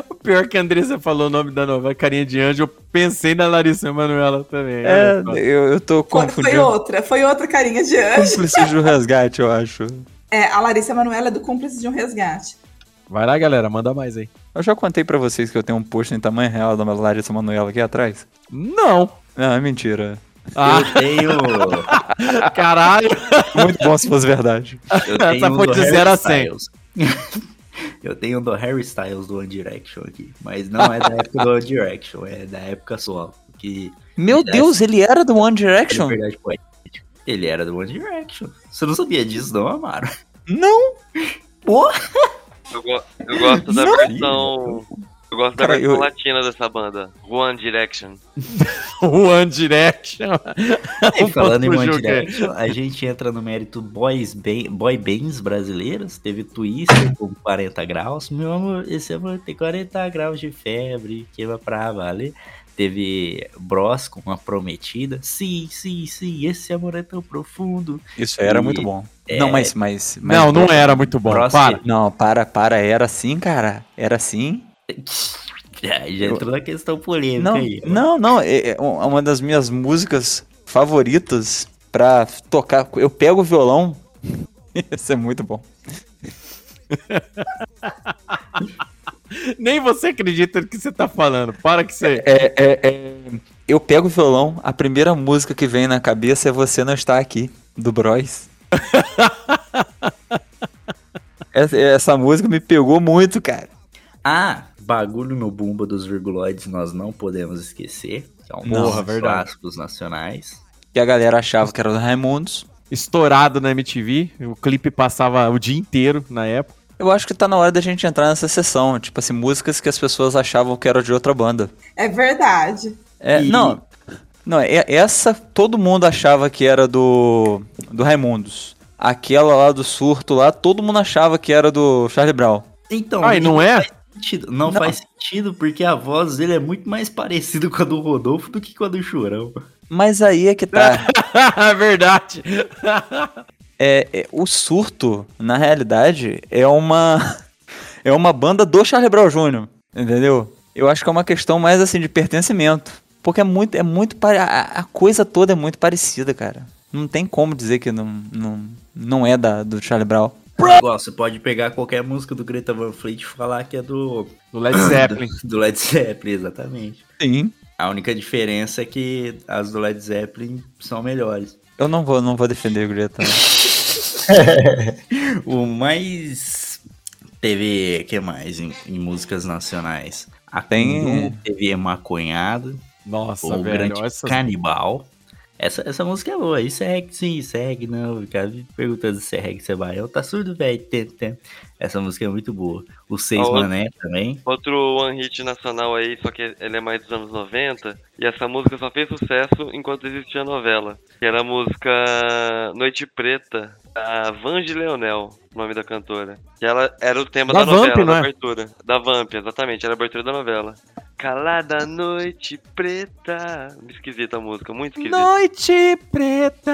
o pior que a Andressa falou o nome da novela Carinha de Anjo, eu pensei na Larissa Manoela também. É, eu, eu tô Foi, foi confundindo. outra, foi outra carinha de anjo. Cúmplices do resgate, eu acho. É, a Larissa Manoela é do Cúmplice de um Resgate. Vai lá, galera, manda mais aí. Eu já contei pra vocês que eu tenho um post em tamanho real da Larissa Manoela aqui atrás. Não. Não, é mentira. Ah, Eu tenho. caralho. Muito bom se fosse verdade. Eu Essa tenho um foi de Harry zero a cem. Styles. Eu tenho um do Harry Styles do One Direction aqui. Mas não é da época do One Direction, é da época solo. Que, Meu Aliás, Deus, ele era do One de Direction? verdade, foi. Ele era do One Direction. Você não sabia disso, não, Amaro? Não! Pô! Eu, go- eu gosto da Não. versão. Eu gosto da Cara, versão eu- latina dessa banda. One Direction. One Direction. E falando em One jogo, é. Direction, a gente entra no mérito boys ba- boy bands brasileiras. Teve Twister com 40 graus. Meu amor, esse amor tem 40 graus de febre, queima pra valer. Teve Bros com uma prometida. Sim, sim, sim, esse amor é tão profundo. Isso era E- muito bom. é- Não, mas, mas, mas- Não, não era muito bom. Cross- Para. Não, para, para. Era assim, cara. Era assim. Já, já entrou na questão polêmica Não, aí. ó. não, não. É, é uma das minhas músicas favoritas pra tocar. Eu pego o violão. Isso é muito bom. Nem você acredita no que você tá falando. Para que você. É, é, é, eu pego o violão, a primeira música que vem na cabeça é Você Não Está Aqui, do Bros. essa, essa música me pegou muito, cara. Ah, bagulho no bumba dos virguloides nós não podemos esquecer. Que é um Porra, dos verdade. clássicos nacionais. Que a galera achava que era do Raimundos. Estourado na MTV. O clipe passava o dia inteiro na época. Eu acho que tá na hora da gente entrar nessa sessão. Tipo assim, músicas que as pessoas achavam que era de outra banda. É verdade. É, E- Não, não, é- essa todo mundo achava que era do, do Raimundos. Aquela lá do surto lá, todo mundo achava que era do Charlie Brown. Então, Ai, não é? Sentido. Não, Não. faz sentido porque a voz dele é muito mais parecida com a do Rodolfo do que com a do Chorão. Mas aí é que tá. verdade. É, é, o surto, na realidade, é uma é uma banda do Charlie Brown Jr., entendeu? Eu acho que é uma questão mais assim de pertencimento, porque é muito é muito a, a coisa toda é muito parecida, cara. Não tem como dizer que não não, não é da do Charlie Brown. Igual, você pode pegar qualquer música do Greta Van Fleet e falar que é do, Do Led Zeppelin. do Led Zeppelin, exatamente. Sim. A única diferença é que as do Led Zeppelin são melhores. Eu não vou não vou defender o Greta. O mais. Teve. que mais em, em músicas nacionais? A Tem- teve Maconhado, Nossa, o velho. Grande essas- Canibal. Essa, essa música é boa. E segue, sim, segue, não. Fica me perguntando se segue, se é baião. Tá surdo, velho. Essa música é muito boa. O Seis Mané também. Outro one hit nacional aí, só que ele é mais dos anos 90. E essa música só fez sucesso enquanto existia a novela. Que era a música Noite Preta, da Vange Leonel, o nome da cantora. Que ela era o tema Da da, novela, Vamp, da é? abertura. Da Vamp, exatamente, era a abertura da novela. Calada Noite Preta. Esquisita a música, muito esquisita. Noite preta.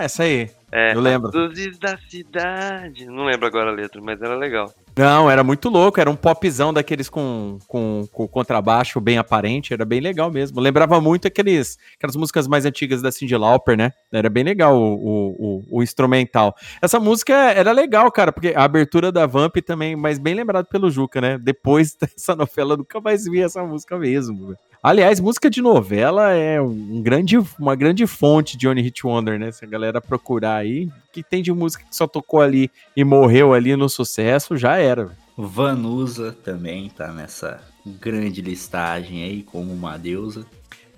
Essa aí. É, Eu lembro. As luzes da cidade. Não lembro agora a letra, mas era legal. Não, era muito louco, era um popzão daqueles com, com, com contrabaixo bem aparente, era bem legal mesmo. Lembrava muito aqueles, aquelas músicas mais antigas da Cyndi Lauper, né? Era bem legal o, o, o- o instrumental. Essa música era legal, cara, porque a abertura da Vamp também, mas bem lembrado pelo Juca, né? Depois dessa novela, eu nunca mais vi essa música mesmo. Aliás, música de novela é um grande, uma grande fonte de Only Hit Wonder, né? Se a galera procurar aí, o que tem de música que só tocou ali e morreu ali no sucesso, já era. Vanusa também tá nessa grande listagem aí como uma deusa.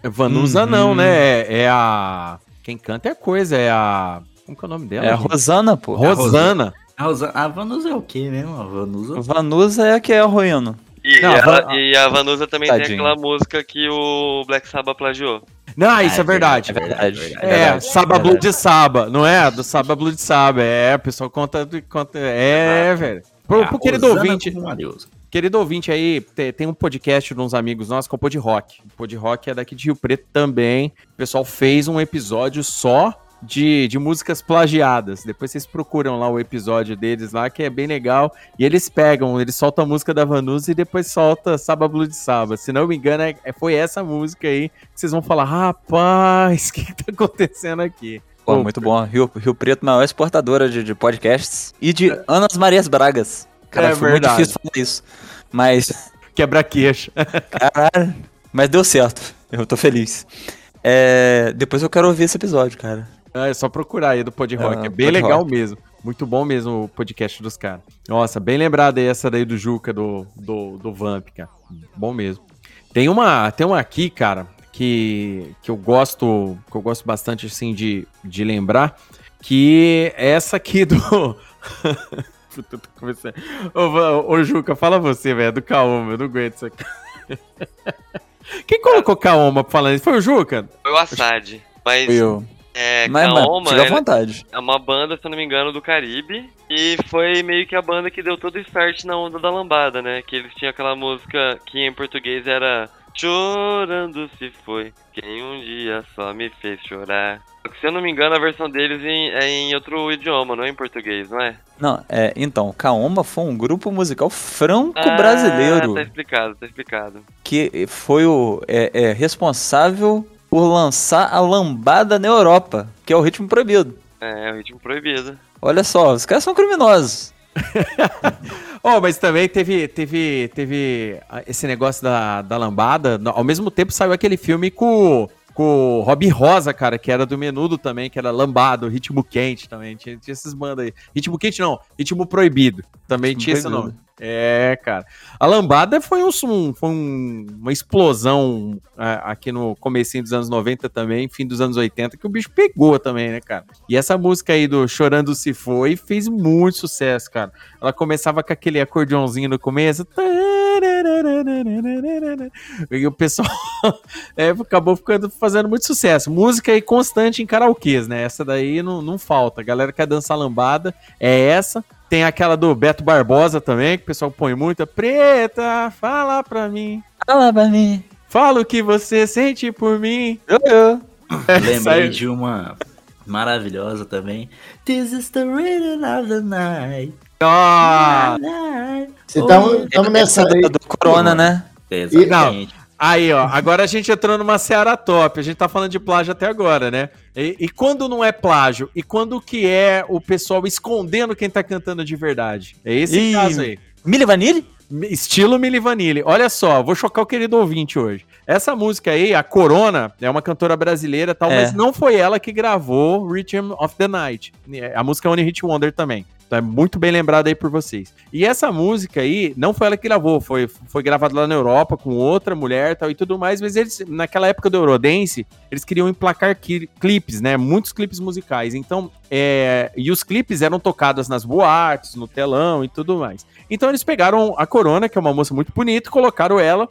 Vanusa Uhum. não, né? É, é a. Quem canta é coisa, é a. Como que é o nome dela? É a gente? Rosana, pô. Rosana. A, Rosa- a Vanusa é o quê mesmo? A Vanusa. Vanusa é a que é ruíno. E, Não, ela- Van- e a Vanusa também tem Tadinho. aquela música que o Black Sabbath plagiou. Não, isso Ah, é verdade. É verdade. É, verdade, Saba. Blue de Saba, não é? Do Saba Blue de Saba. É, o pessoal conta. conta é, velho. Pro, A pro querido Rosana ouvinte, querido ouvinte aí, te- tem, um podcast de uns amigos nossos que é o Pod Rock. O Pod Rock é daqui de Rio Preto também. O pessoal fez um episódio só de, de músicas plagiadas. Depois vocês procuram lá o episódio deles lá, que é bem legal. E eles pegam, eles soltam a música da Vanusa e depois solta Saba Blue de Saba. Se não me engano, é, é- foi essa música aí que vocês vão falar: rapaz, o que, que tá acontecendo aqui? Pô, muito bom. Rio, Rio Preto, maior exportadora de, de podcasts. E de Anas Marias Bragas. Cara, É foi verdade. muito difícil falar isso. Mas, Quebra-queixo. caralho, mas deu certo. Eu tô feliz. É, depois eu quero ouvir esse episódio, cara. É só procurar aí do Pod Rock. Ah, é bem Pod legal Rock. mesmo. Muito bom mesmo o podcast dos caras. Nossa, bem lembrado aí essa daí do Juca, do, do, do Vamp, cara. Bom mesmo. Tem uma, tem uma aqui, cara, que, que eu gosto que eu gosto bastante, assim, de, de lembrar, que é essa aqui do... Puta, eu tô começando... Ô, ô, Juca, fala você, velho, do Kaoma, eu não aguento isso aqui. Quem colocou Kaoma falando isso? Foi o Juca? Foi o Assad. Mas Fui eu. É, Mas, Kaoma fica à vontade. é uma banda, se eu não me engano, do Caribe. E foi meio que a banda que deu todo o start na onda da lambada, né? Que eles tinham aquela música que em português era Chorando se foi, quem um dia só me fez chorar. Se eu não me engano, a versão deles em- é em outro idioma, não é em português, não é? Não, é, então, Kaoma foi um grupo musical Ah, franco-brasileiro tá explicado, tá explicado. que foi o é, é responsável por lançar a lambada na Europa, que é o ritmo proibido. É, é o ritmo proibido. Olha só, os caras são criminosos. Oh, mas também teve, teve, teve ah, esse negócio da, da lambada. Ao mesmo tempo saiu aquele filme com, com o Rob Rosa, cara, que era do Menudo também, que era lambado, ritmo quente também. Tinha, tinha esses bandas aí. Ritmo quente não, ritmo proibido. Também Ritmo tinha esse Proibido. nome. É, cara. A lambada foi, um, foi um- uma explosão ah, aqui no comecinho dos anos 90 também, fim dos anos 80, que o bicho pegou também, né, cara? E essa música aí do Chorando Se Foi fez muito sucesso, cara. Ela começava com aquele acordeãozinho no começo. E o pessoal é, acabou ficando, fazendo muito sucesso. Música aí constante em karaokês, né? Essa daí não, não falta. A galera quer dançar lambada, é essa. Tem aquela do Beto Barbosa também, que o pessoal põe muita. Preta, fala pra mim. Fala pra mim. Fala o que você sente por mim. Eu, eu. Lembrei Saiu- de uma maravilhosa também. This is the rhythm of the night. Ah. Você estamos nessa daí. Do Corona, né? Exatamente. Aí, ó, agora a gente entrou numa seara top. A gente tá falando de plágio até agora, né? E, e quando não é plágio? E quando que é o pessoal escondendo quem tá cantando de verdade? É esse Ih, caso aí. Milli Vanilli? Estilo Milli Vanilli. Olha só, vou chocar o querido ouvinte hoje. Essa música aí, a Corona, é uma cantora brasileira e tal, É. mas não foi ela que gravou Rhythm of the Night. A música é Only Hit Wonder também. Então é muito bem lembrado aí por vocês. E essa música aí, não foi ela que gravou, foi, foi gravada lá na Europa com outra mulher tal, e tudo mais, mas eles, naquela época do Eurodance, eles queriam emplacar cli- clipes, né? Muitos clipes musicais. Então, é, e os clipes eram tocados nas boates, no telão e tudo mais. Então eles pegaram a Corona, que é uma moça muito bonita, e colocaram ela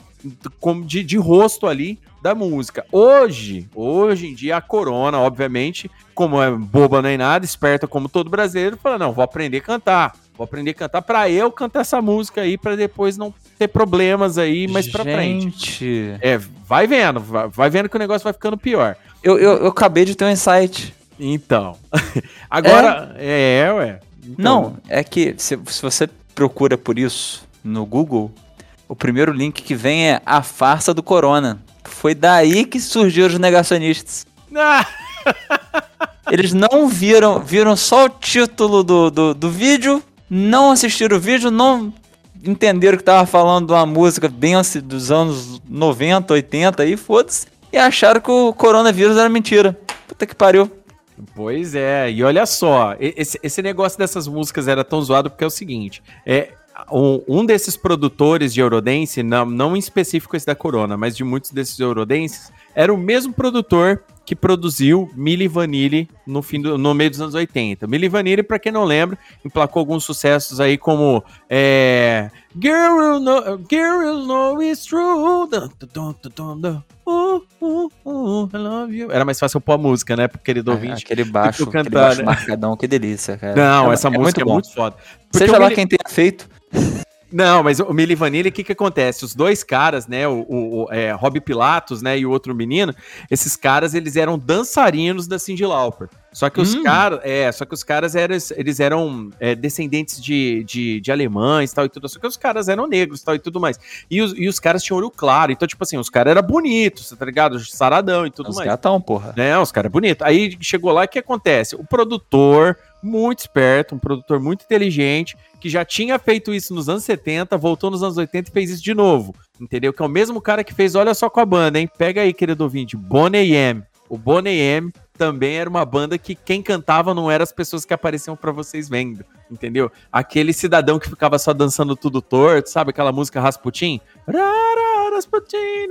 de, de rosto ali da música. Hoje, hoje em dia, a Corona, obviamente, como é boba nem nada, esperta como todo brasileiro, fala: não, vou aprender a cantar. Vou aprender a cantar pra eu cantar essa música aí, pra depois não ter problemas aí mais pra frente. Gente. É, vai vendo, vai, vai vendo que o negócio vai ficando pior. Eu, eu, eu acabei de ter um insight. Então. Agora, é, ué. Então, Não, é que se, se você procura por isso no Google, o primeiro link que vem é a farsa do corona. Foi daí que surgiram os negacionistas. Ah, Eles não viram, viram só o título do, do, do vídeo, não assistiram o vídeo, não entenderam que tava falando de uma música assim, dos anos 90, 80 aí, foda-se, e acharam que o coronavírus era mentira. Puta que pariu. Pois é, e olha só, esse, esse negócio dessas músicas era tão zoado porque é o seguinte: é, um, um desses produtores de Eurodance, não, não em específico esse da Corona, mas de muitos desses Eurodances, era o mesmo produtor que produziu Milli Vanilli no, fim do, no meio dos anos 80. Milli Vanilli, pra quem não lembra, emplacou alguns sucessos aí como é, Girl, you know, Girl, you know it's true. Uh, uh, uh, I love you. Era mais fácil pôr a música, né, pro querido ouvinte. aquele baixo, tu aquele cantar, baixo né? marcadão, que delícia, cara. Não, É- essa é música é bom. muito foda. Porque Seja lá Milli- quem tenha feito. Não, mas o Milli Vanilli, o que que acontece? Os dois caras, né, o, o, o, é, Rob Pilatos, né, e o outro menino, esses caras, eles eram dançarinos da Cyndi Lauper. Só que os Hum. caras, é, só que os caras eram, eles eram é, descendentes de, de, de alemães tal e tudo, só que os caras eram negros tal e tudo mais. E os, e os caras tinham olho claro, então, tipo assim, os caras eram bonitos, tá ligado? Saradão e tudo Os mais. gatão, porra. Né, os caras bonitos. Aí chegou lá, o que acontece? O produtor, muito esperto, um produtor muito inteligente, que já tinha feito isso nos anos 70, voltou nos anos 80 e fez isso de novo. Entendeu? Que é o mesmo cara que fez, olha só com a banda, hein? Pega aí, querido ouvinte, Boney M. O Boney M também era uma banda que quem cantava não eram as pessoas que apareciam pra vocês vendo, entendeu? Aquele cidadão que ficava só dançando tudo torto, sabe? Aquela música Rasputin? Rasputin,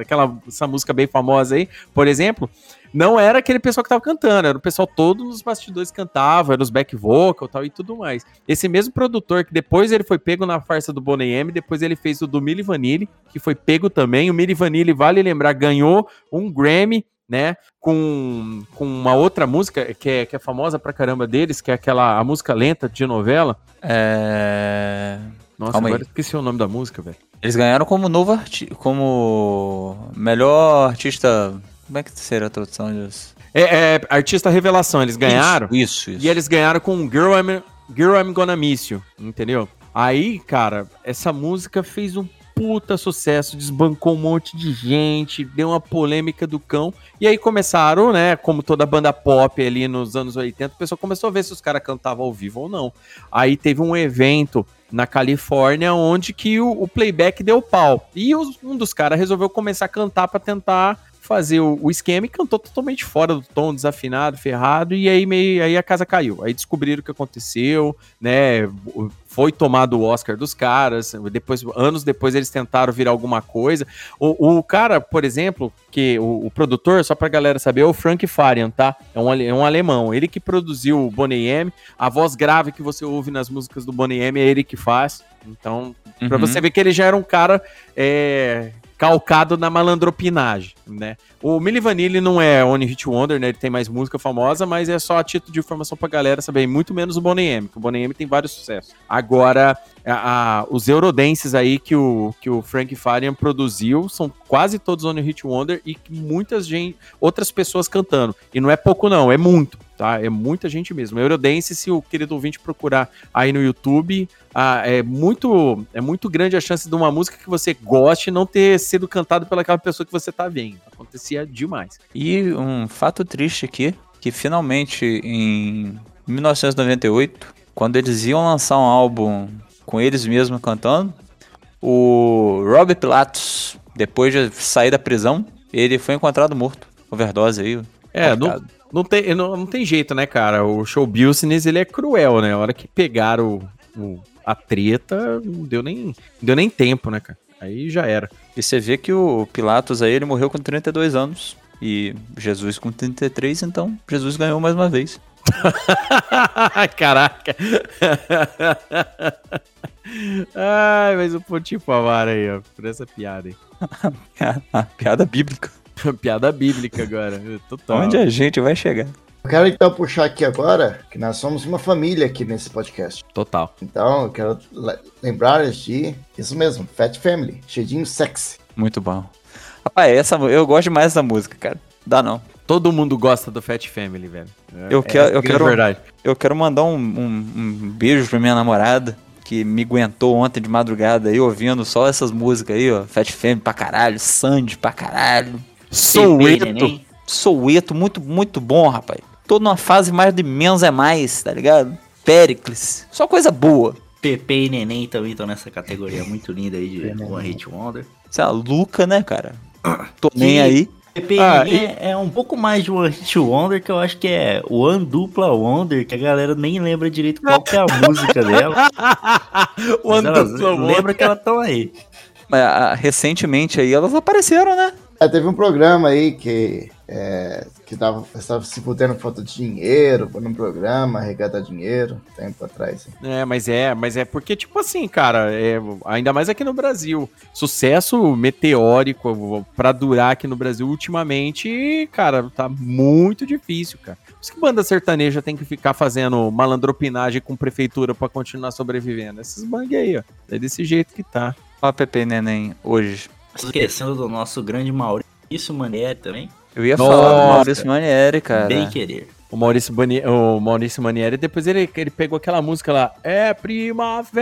Aquela essa música bem famosa aí, por exemplo, não era aquele pessoal que tava cantando, era o pessoal todo nos bastidores cantava, era os back vocal tal e tudo mais. Esse mesmo produtor que depois ele foi pego na farsa do Boney M, depois ele fez o do Milli Vanilli, que foi pego também. O Milli Vanilli, vale lembrar, ganhou um Grammy, né, com, com uma outra música que é, que é famosa pra caramba deles, que é aquela a música lenta de novela. É... Nossa, Calma aí. agora eu esqueci o nome da música, velho. Eles ganharam como novo arti como melhor artista. Como é que seria a tradução disso? É, é, artista revelação, eles ganharam. Isso, isso. E eles ganharam com Girl I'm, Girl I'm Gonna Miss You, entendeu? Aí, cara, essa música fez um puta sucesso, desbancou um monte de gente, deu uma polêmica do cão. E aí começaram, né, como toda banda pop ali nos anos 80, o pessoal começou a ver se os caras cantavam ao vivo ou não. Aí teve um evento na Califórnia onde que o, o playback deu pau. E os- um dos caras resolveu começar a cantar pra tentar fazer o, o esquema e cantou totalmente fora do tom, desafinado, ferrado, e aí meio aí a casa caiu. Aí descobriram o que aconteceu, né? Foi tomado o Oscar dos caras. Depois, anos depois, eles tentaram virar alguma coisa. O, o cara, por exemplo, que o, o produtor, só pra galera saber, é o Frank Farian, tá? É um, é um alemão. Ele que produziu o Boney M. A voz grave que você ouve nas músicas do Boney M é ele que faz. Então, Pra Uhum. você ver que ele já era um cara é, calcado na malandropinagem, né? O Milli Vanilli não é Only Hit Wonder, né? Ele tem mais música famosa, mas é só a título de informação pra galera saber. Muito menos o Boney M, que o Boney M tem vários sucessos. Agora, a- a- os Eurodances aí que o, que o Frank Farian produziu são quase todos Only Hit Wonder e muitas gente, outras pessoas cantando. E não é pouco não, é muito, tá? É muita gente mesmo. Eurodance, se o querido ouvinte procurar aí no YouTube, ah, é muito é muito grande a chance de uma música que você goste não ter sido cantada pelaquela pessoa que você tá vendo. Acontecia demais. E um fato triste aqui, que finalmente em 1998, quando eles iam lançar um álbum com eles mesmos cantando, o Rob Pilatos, depois de sair da prisão, ele foi encontrado morto. Overdose aí. É, não, complicado. Não, tem, não, não tem jeito, né, cara? O show business, ele é cruel, né? A hora que pegaram o, o- a treta, não deu nem, não deu nem tempo, né, cara? Aí já era. E você vê que o Pilatos aí, ele morreu com 32 anos. E Jesus com 33, então Jesus ganhou mais uma vez. Caraca. Ai, mas o pontinho pra vara aí, ó, por essa piada aí. Piada bíblica. Piada bíblica agora, total. Onde a gente vai chegar? Eu quero então puxar aqui agora que nós somos uma família aqui nesse podcast. Total. Então, eu quero le- lembrar de isso mesmo, Fat Family, cheirinho sexy. Muito bom. Rapaz, essa, eu gosto demais dessa música, cara. Dá não. Todo mundo gosta do Fat Family, velho. É- Eu é quero- eu grande quero- verdade. Eu quero mandar um, um- um beijo pra minha namorada, que me aguentou ontem de madrugada aí, ouvindo só essas músicas aí, ó. Fat Family pra caralho, Sandy pra caralho. Soueto. Soueto, muito, muito bom, rapaz. Tô numa fase mais de menos é mais, tá ligado? Pericles. Só coisa boa. Pepe e Neném também estão nessa categoria muito linda aí de One Hit Wonder. Sei lá, Luca, né, cara? Tô Que- nem aí. Pepe Ah, e Neném é um pouco mais de One Hit Wonder, que eu acho que é One Dupla Wonder, que a galera nem lembra direito qual que é a música dela. O Mas elas André lembra que elas estão aí. Mas, ah, recentemente aí elas apareceram, né? É, teve um programa aí que, é, que tava, estava se fudendo com falta de dinheiro, foi num programa, arrecadar dinheiro, tempo atrás. É, mas é, mas é porque, tipo assim, cara, é, ainda mais aqui no Brasil, sucesso meteórico pra durar aqui no Brasil ultimamente, cara, tá muito difícil, cara. Por isso que banda sertaneja tem que ficar fazendo malandropinagem com prefeitura pra continuar sobrevivendo. Esses bang aí, ó. É desse jeito que tá. Ó, Pepe Neném, hoje. Esquecendo do nosso grande Maurício Manieri também. Eu ia Nossa. falar do Maurício Manieri, cara. Bem querer. O Maurício, Bani, o Maurício Manieri, depois ele, ele pegou aquela música lá, É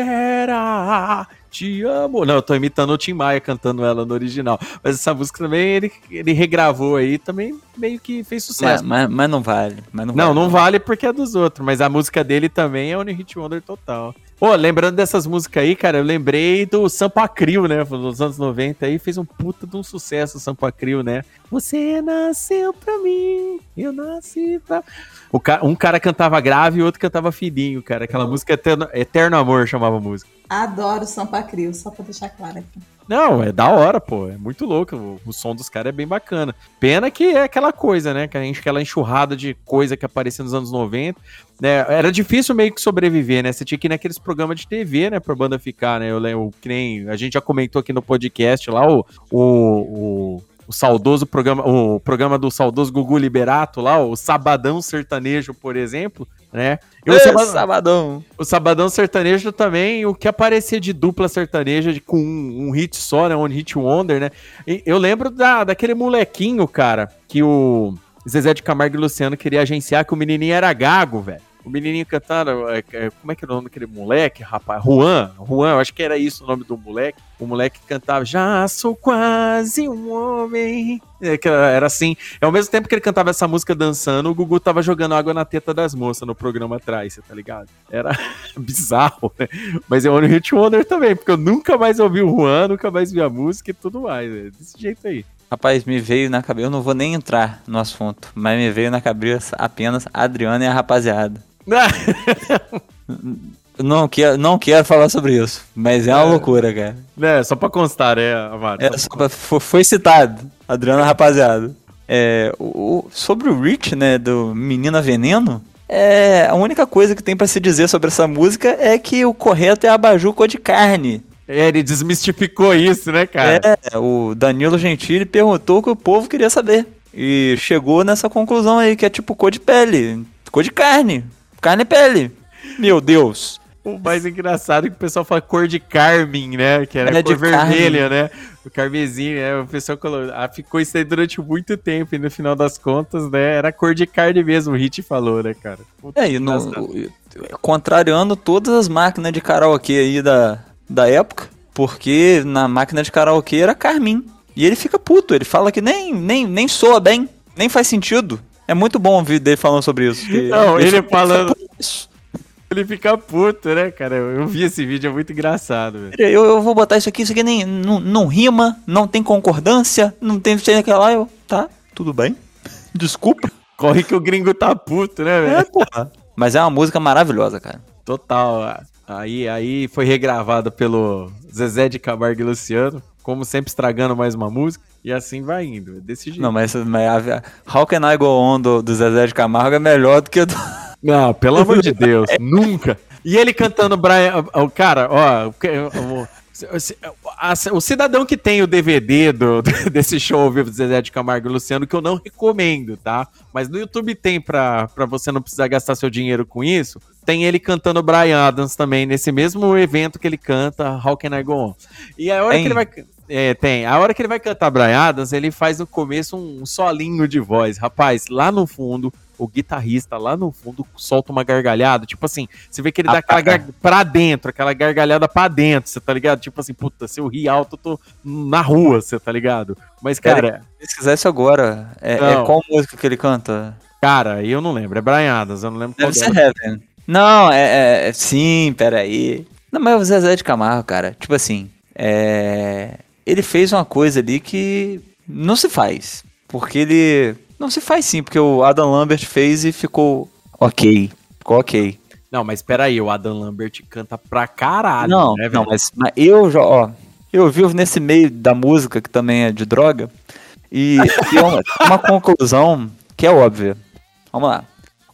Primavera, te amo. Não, eu tô imitando o Tim Maia cantando ela no original. Mas essa música também ele, ele regravou aí, também meio que fez Mas, sucesso. mas, mas não vale. Mas não, não, vale, não vale porque é dos outros, mas a música dele também é Only Hit Wonder total. Pô, lembrando dessas músicas aí, cara, eu lembrei do Sampa Crio, né? Nos anos 90 aí, fez um puta de um sucesso o Sampa Crio, né? Você nasceu pra mim, eu nasci pra... O ca... Um cara cantava grave e o outro cantava fininho, cara. Aquela música Eterno, Eterno Amor chamava a música. Adoro Sampa Crio, só pra deixar claro aqui. Não, é da hora, pô. É muito louco. O, o som dos caras é bem bacana. Pena que é aquela coisa, né? Que a gente, aquela enxurrada de coisa que aparecia nos anos 90. Né? Era difícil meio que sobreviver, né? Você tinha que ir naqueles programas de TV, né? Pra banda ficar, né? Eu lembro que nem. A gente já comentou aqui no podcast lá o. o, o o saudoso programa, o programa do saudoso Gugu Liberato lá, o Sabadão Sertanejo, por exemplo, né? E o Sabadão- Sabadão. o Sabadão Sertanejo também, o que aparecia de dupla sertaneja de- com um, um hit só, né? Um hit wonder, né? E eu lembro da, daquele molequinho, cara, que o Zezé de Camargo e Luciano queria agenciar, que o menininho era gago, velho. O menininho cantando, é, é, como é que era o nome daquele moleque, rapaz? Juan, Juan, eu acho que era isso o nome do moleque. O moleque cantava, já sou quase um homem. É, era assim. Ao mesmo tempo que ele cantava essa música dançando, o Gugu tava jogando água na teta das moças no programa atrás, você tá ligado? Era bizarro, né? Mas é o Hit Wonder também, porque eu nunca mais ouvi o Juan, nunca mais vi a música e tudo mais. É desse jeito aí. Rapaz, me veio na cabeça. Eu não vou nem entrar no assunto, mas me veio na cabeça apenas a Adriana e a rapaziada. Não quero, não quero falar sobre isso, mas é uma loucura, cara. É, só pra constar, é, Amaro. É, só pra- fo- foi citado, Adriana Rapaziada. É, o- sobre o Rich, né, do Menina Veneno, é, a única coisa que tem pra se dizer sobre essa música é que o correto é abajur cor de carne. É, ele desmistificou isso, né, cara? É, o Danilo Gentili perguntou o que o povo queria saber. E chegou nessa conclusão aí, que é tipo cor de pele, cor de carne, carne e pele. Meu Deus. O mais engraçado é que o pessoal fala cor de carmim, né? Que era É, cor de vermelha, né? O carmesim, né? O pessoal colocou, ah, ficou isso aí durante muito tempo e no final das contas, né? Era cor de carne mesmo, o Hit falou, né, cara? Puta É, e no, contrariando todas as máquinas de karaokê aí da, da época, porque na máquina de karaokê era Carmin. E ele fica puto, ele fala que nem, nem, nem soa bem, nem faz sentido. É muito bom ouvir dele falando sobre isso. Não, ele falando-. Ele fica puto, né, cara? Eu vi esse vídeo, é muito engraçado, velho. Eu, eu vou botar isso aqui, isso aqui nem, não, não rima, não tem concordância, não tem sei lá. Eu, tá, tudo bem. Desculpa. Corre que o gringo tá puto, né, velho? É, porra. Mas é uma música maravilhosa, cara. Total. Aí, aí foi regravada pelo Zezé de Camargo e Luciano, como sempre estragando mais uma música, e assim vai indo, é desse jeito. Não, mas, mas a, How Can I Go On do, do Zezé de Camargo é melhor do que a do. Não, pelo amor de Deus, nunca. E ele cantando Brian. O cara, ó. o o- o cidadão que tem o DVD do, desse show ao vivo do Zezé de Camargo e Luciano, que eu não recomendo, tá? Mas no YouTube tem pra, pra você não precisar gastar seu dinheiro com isso. Tem ele cantando Brian Adams também, nesse mesmo evento que ele canta How Can I Go On. E a hora que ele vai. É, tem. A hora que ele vai cantar Braiadas, ele faz no começo um solinho de voz. Rapaz, lá no fundo, o guitarrista lá no fundo solta uma gargalhada. Tipo assim, você vê que ele dá aquela gar... pra dentro, aquela gargalhada pra dentro, você tá ligado? Tipo assim, puta, se eu rir alto, eu tô na rua, você tá ligado? Mas, cara, Se quisesse agora, é, é qual música que ele canta? cara, eu não lembro. É Braiadas, eu não lembro qual Deve ser dela. Heaven. Não, é, é- é- Sim, peraí. Não, mas o Zezé de Camargo, cara, tipo assim, é. Ele fez uma coisa ali que não se faz. Porque ele. Não se faz sim, porque o Adam Lambert fez e ficou ok. Ficou ok. Não, mas peraí, o Adam Lambert canta pra caralho. não, né, não, mas, mas eu já, ó. Eu vivo nesse meio da música, que também é de droga, e tem uma, uma conclusão que é óbvia. Vamos lá.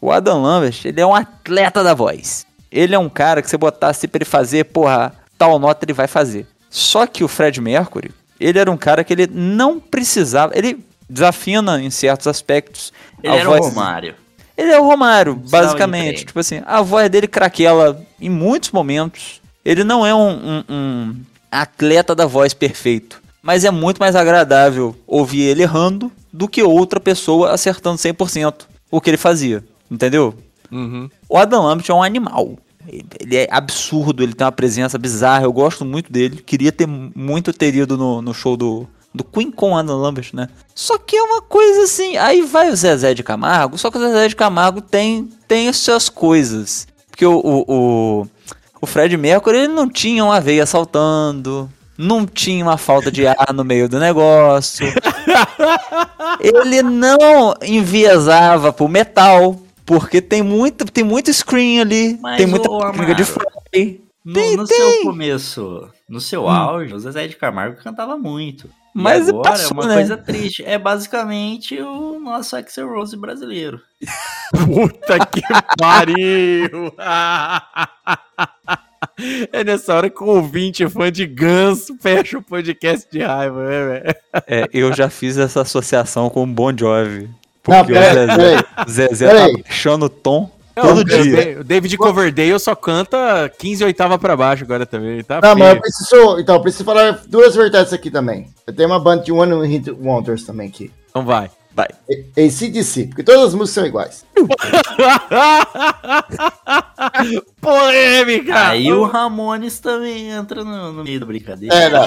O Adam Lambert, ele é um atleta da voz. Ele é um cara que você botasse pra ele fazer, porra, tal nota ele vai fazer. Só que o Fred Mercury, ele era um cara que ele não precisava. Ele desafina em certos aspectos. Ele a era voz- o Romário. ele é o Romário, basicamente. Tipo assim, a voz dele craquela em muitos momentos. Ele não é um, um- um atleta da voz perfeito. Mas é muito mais agradável ouvir ele errando do que outra pessoa acertando 100% o que ele fazia. Entendeu? Uhum. O Adam Lambert é um animal. Ele- é absurdo, ele tem uma presença bizarra. Eu gosto muito dele. Queria ter muito ter ido no, no show do, do Queen com Adam Lambert, né? Só que é uma coisa assim. Aí vai o Zezé de Camargo, só que o Zezé de Camargo tem, tem as suas coisas. Porque o, o, o, o Fred Mercury ele não tinha uma veia saltando. Não tinha uma falta de ar no meio do negócio. ele não enviesava pro metal. Porque tem muito, tem muito screen ali. Mas, tem muita ô, técnica de fry. No, Tem, no tem. seu começo, no seu auge, o Zezé de Camargo cantava muito. E Mas agora passou, é uma né? coisa triste. É basicamente o nosso Axel Rose brasileiro. Puta que pariu! É nessa hora que o ouvinte fã de ganso fecha o podcast de raiva, né, velho? É, eu já fiz essa associação com o Bon Jovi. Não, Porque peraí, o Zezé, peraí. o Zezé Peraí. tá baixando o tom Não, todo dia. David- O David Coverdale só canta 15 oitava pra baixo agora também, tá? Não, mas feio. eu preciso. Então, eu preciso falar duas verdades aqui também. Eu tenho uma banda de One Hit Wonders também aqui. Então vai. Vai. ACDC, porque todas as músicas são iguais. Polêmica! Aí o Ramones também entra no, no meio da brincadeira. É, não.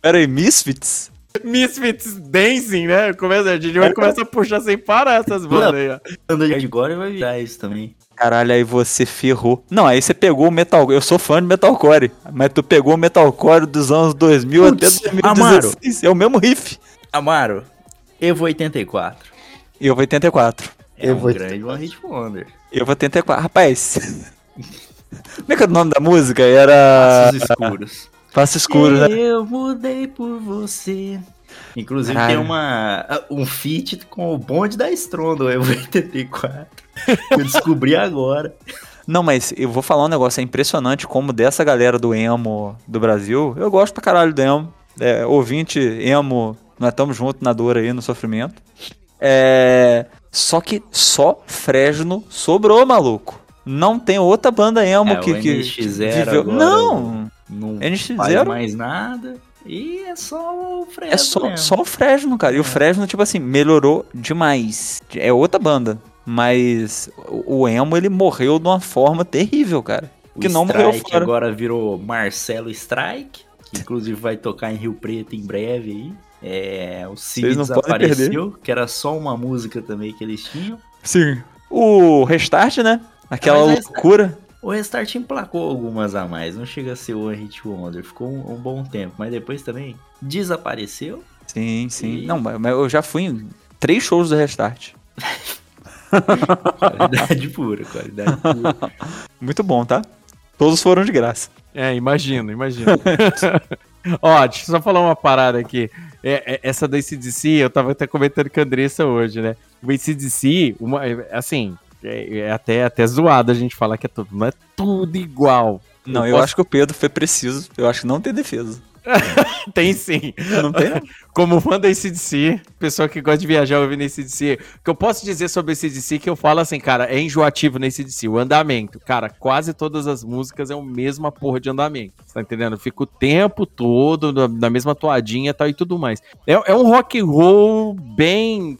Peraí, Misfits? Misfits Dancing, né? Começa, a gente vai começar a puxar sem parar essas bandas aí, ó. Banda de agora vai virar isso também. Caralho, aí você ferrou. Não, aí você pegou o metal. Eu sou fã de metalcore, mas tu pegou o metalcore dos anos 2000 Putz, até 2016. É o mesmo riff. Amaro, Evo 84. E eu vou 84. É Evo um 84. grande One Hit Wonder. Eu vou 84. Rapaz. Como é que é o nome da música? Era. Passos escuros. Passo escuro, né? Eu mudei por você. Inclusive Caralho. tem uma um feat com o bonde da Strondo, Evo 84. Eu descobri agora. Não, mas eu vou falar um negócio, é impressionante como dessa galera do emo do Brasil, eu gosto pra caralho do emo. É, ouvinte emo, nós estamos juntos na dor aí, no sofrimento. É, só que só Fresno sobrou, maluco. Não tem outra banda emo É, que, que NX0 viveu. agora Não, Não NX0? faz mais nada. E é só o Fresno é só, mesmo. só o Fresno, cara. E o Fresno, tipo assim, melhorou demais. É outra banda. Mas o emo, ele morreu de uma forma terrível, cara. O que não morreu Strike fora. agora virou Marcelo Strike, que inclusive vai tocar em Rio Preto em breve aí. É, o Cid desapareceu, que era só uma música também que eles tinham. Sim. O Restart, né? Aquela essa- loucura. O Restart emplacou algumas a mais, não chega a ser o One Hit Wonder, ficou um, um bom tempo, mas depois também desapareceu. Sim, sim. E- Não, mas mas eu já fui em três shows do Restart. Qualidade pura, qualidade pura. Muito bom, tá? Todos foram de graça. É, imagino, imagino. Ó, deixa eu só falar uma parada aqui. É, é, essa do ACDC, eu tava até comentando com a Andressa hoje, né? O ACDC, uma, é, assim, é, é até, até zoado a gente falar que é tudo, não é tudo igual. Não, eu, posso- acho que o Pedro foi preciso. Eu acho que não tem defesa. Tem sim. Não tem, não? Como fã da ACDC, pessoa que gosta de viajar ouvindo ACDC, o que eu posso dizer sobre ACDC que eu falo assim, cara, é enjoativo na ACDC, o andamento. Cara, quase todas as músicas é o mesma porra de andamento, você tá entendendo? Fica o tempo todo na, na mesma toadinha e tal e tudo mais. É, é um rock and roll bem...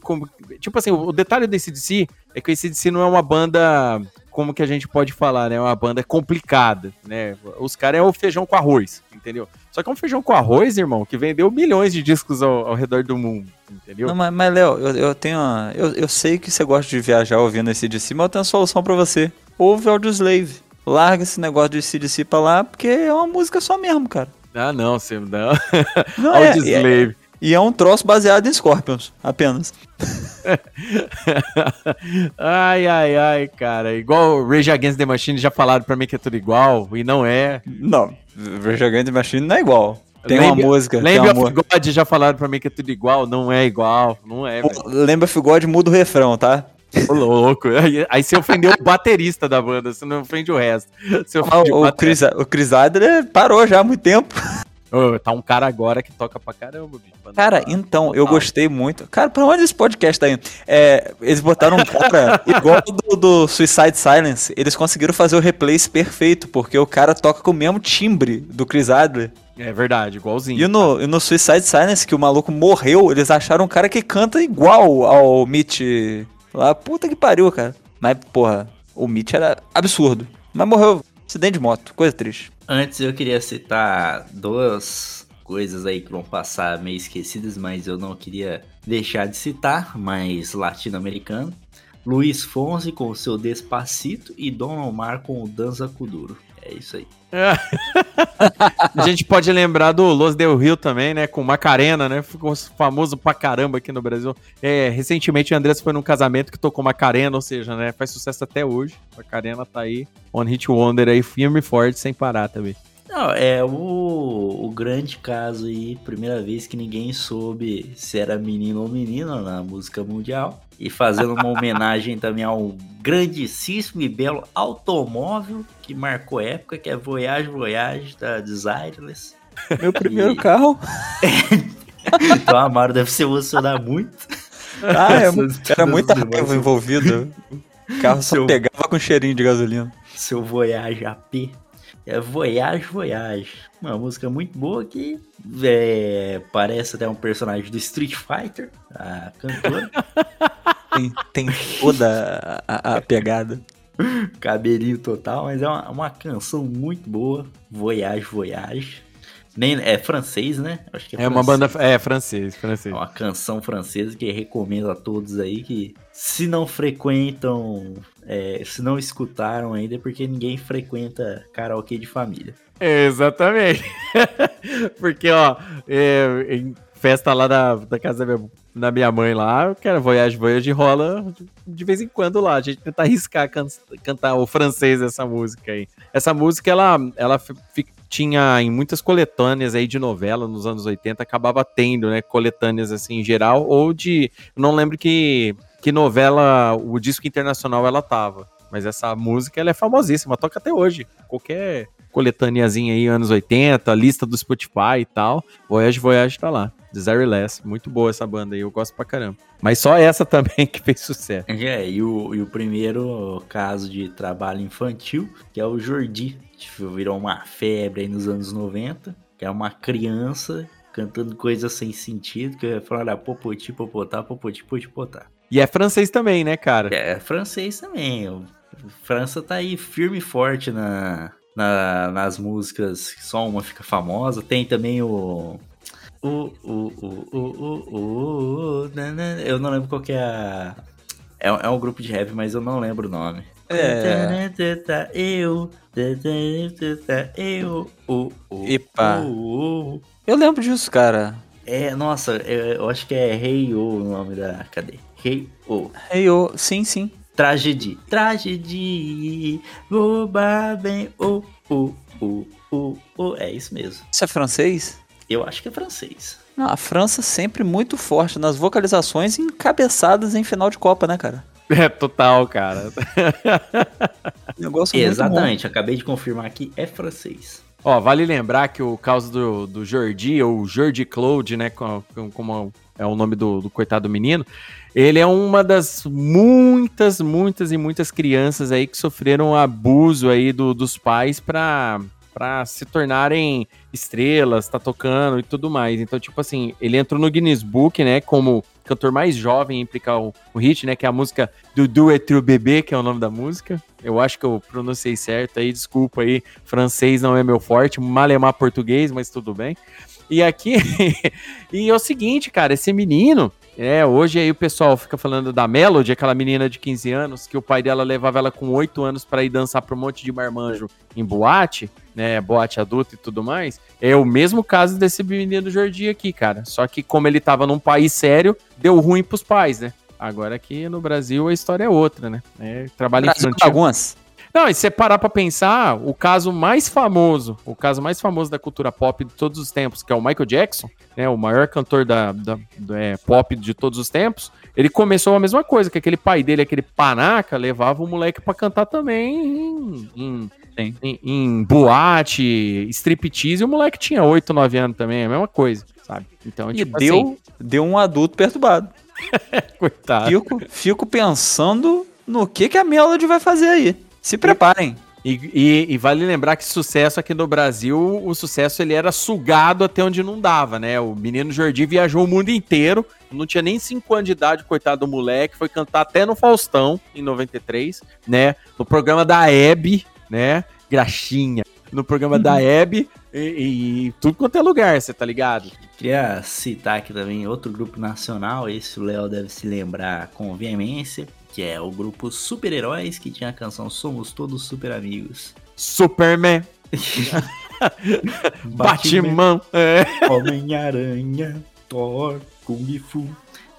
tipo assim, o, o detalhe do ACDC é que o ACDC não é uma banda... Como que a gente pode falar, né? É uma banda complicada, né? Os caras é o feijão com arroz, entendeu? Só que é um feijão com arroz, irmão, que vendeu milhões de discos ao, ao redor do mundo, entendeu? Não, mas, mas, Léo, eu, eu tenho uma, eu, eu sei que você gosta de viajar ouvindo esse DC, mas eu tenho uma solução pra você. Ouve Audioslave. Larga esse negócio de CDC pra lá, porque é uma música só mesmo, cara. Ah, não, você não. Não, é, Audioslave. E é um troço baseado em Scorpions, apenas. ai, ai, ai, cara. Igual Rage Against the Machine já falaram pra mim que é tudo igual, e não é. Não, Rage Against the Machine não é igual. Tem uma música, uma of God já falaram pra mim que é tudo igual, não é igual, não é. Lembra of God muda o refrão, tá? Ô, louco. Aí, aí você ofendeu o baterista da banda, você não ofende o resto. Você Ah, o, o Chris, o Chris Adler parou já há muito tempo. Ô, tá um cara agora que toca pra caramba, bicho. Cara, então, eu gostei muito. Cara, pra onde esse podcast tá indo? É, eles botaram um cara igual do, do Suicide Silence. Eles conseguiram fazer o replace perfeito, porque o cara toca com o mesmo timbre do Chris Adler. É verdade, igualzinho. E no, e no Suicide Silence, que o maluco morreu, eles acharam um cara que canta igual ao Mitch. Lá, puta que pariu, cara. Mas, porra, o Mitch era absurdo. Mas morreu, acidente de moto, coisa triste. Antes eu queria citar duas coisas aí que vão passar meio esquecidas, mas eu não queria deixar de citar, mas latino-americano. Luiz Fonsi com o seu Despacito e Don Omar com o Danza Kuduro. É isso aí. A gente pode lembrar do Los Del Rio também, né? Com Macarena, né? Ficou famoso pra caramba aqui no Brasil. É, recentemente o Andrés foi num casamento que tocou Macarena, ou seja, né? Faz sucesso até hoje. Macarena tá aí, One Hit Wonder aí, firme e forte, sem parar também. Não, é o, o grande caso aí, primeira vez que ninguém soube se era menino ou menina na música mundial. E fazendo uma homenagem também ao grandíssimo e belo automóvel que marcou época, que é Voyage Voyage da Desireless. Meu primeiro E- carro. Então a Amaro deve se emocionar muito. Ah, é, era muita raiva envolvida. O carro só Seu- pegava com cheirinho de gasolina. seu Voyage AP. É Voyage Voyage. Uma música muito boa que é, parece até um personagem do Street Fighter, a cantora. Tem, tem toda a, a pegada. Cabelinho total, mas é uma, uma canção muito boa. Voyage Voyage. Nem, é francês, né? Acho que É uma francês. banda. É, francês, francês. É uma canção francesa que recomendo a todos aí que se não frequentam, é, se não escutaram ainda, é porque ninguém frequenta karaokê de família. Exatamente. Porque, ó, é, em festa lá da, da casa da minha, da minha mãe lá, cara, Voyage Voyage rola de vez em quando lá. A gente tenta arriscar can- cantar o francês dessa música aí. Essa música, ela, ela fi- fi- tinha em muitas coletâneas aí de novela nos anos 80, acabava tendo, né, coletâneas assim em geral, ou de, não lembro que, que novela, o disco internacional ela tava. Mas essa música, ela é famosíssima, toca até hoje. Qualquer coletâneazinha aí, anos 80, lista do Spotify e tal. Voyage Voyage tá lá. Desireless. Muito boa essa banda aí, eu gosto pra caramba. Mas só essa também que fez sucesso. É, e o, e o primeiro caso de trabalho infantil, que é o Jordi, que virou uma febre aí nos anos 90, que é uma criança cantando coisas sem sentido, que fala popoti, popotá, popoti, popotá. E é francês também, né, cara? É francês também. O França tá aí firme e forte na, na- nas músicas, que só uma fica famosa. Tem também o. O. O. O. O. O. o na, na, eu não lembro qual que é a. É, é um grupo de rap, mas eu não lembro o nome. É. Eu. Eu. O. o, Epa. o, o. Eu lembro disso, cara. É, nossa, é, eu acho que é Rei O o nome da. Cadê? Rei O. Hey, eu, sim, sim. Tragedy. Tragedy. Boba bem. O, o, o, o, o. É isso mesmo. Isso é francês? Eu acho que é francês. Não, a França sempre muito forte nas vocalizações e encabeçadas em final de Copa, né, cara? É total, cara. Negócio muito Exatamente, acabei de confirmar aqui, é francês. Ó, vale lembrar que o caso do, do Jordi, ou Jordi Claude, né, co- co- como é o nome do, do coitado do menino, ele é uma das muitas, muitas e muitas crianças aí que sofreram abuso aí do- dos pais pra, pra se tornarem estrelas, tá tocando e tudo mais. Então, tipo assim, ele entrou no Guinness Book, né, como cantor mais jovem a implicar o, o hit, né, que é a música Dudu é Tru Bebê, que é o nome da música. Eu acho que eu pronunciei certo aí, desculpa aí, francês não é meu forte, malemar português, mas tudo bem. E aqui, e é o seguinte, cara, esse menino, é, hoje aí o pessoal fica falando da Melody, aquela menina de 15 anos, que o pai dela levava ela com 8 anos pra ir dançar pra um monte de marmanjo em boate, né, boate adulta e tudo mais. É o mesmo caso desse menino Jordi aqui, cara. Só que como ele tava num país sério, deu ruim pros pais, né? Agora aqui no Brasil a história é outra, né? É, trabalho Brasil infantil. bagunça. Não, e se você parar pra pensar, o caso mais famoso, o caso mais famoso da cultura pop de todos os tempos, que é o Michael Jackson, né, o maior cantor da, da- é, pop de todos os tempos, ele começou a mesma coisa, que aquele pai dele, aquele panaca, levava o moleque pra cantar também em, em, em- em boate, striptease, e o moleque tinha 8, 9 anos também, é a mesma coisa, sabe? Então, E tipo deu, assim, deu um adulto perturbado. coitado. Fico, fico pensando no que, que a Melody vai fazer aí. Se preparem. E, e- e vale lembrar que sucesso aqui no Brasil, o sucesso ele era sugado até onde não dava, né? O menino Jordi viajou o mundo inteiro, não tinha nem 5 anos de idade, coitado do moleque, foi cantar até no Faustão, em 93, né? No programa da Hebe, né? Graxinha. No programa da Hebe e, e tudo quanto é lugar, você tá ligado? Queria citar aqui também outro grupo nacional, esse o Léo deve se lembrar com veemência, que é o grupo Super-Heróis, que tinha a canção Somos Todos Super Amigos. Superman, Batman, é. Homem-Aranha, Thor, Kung Fu.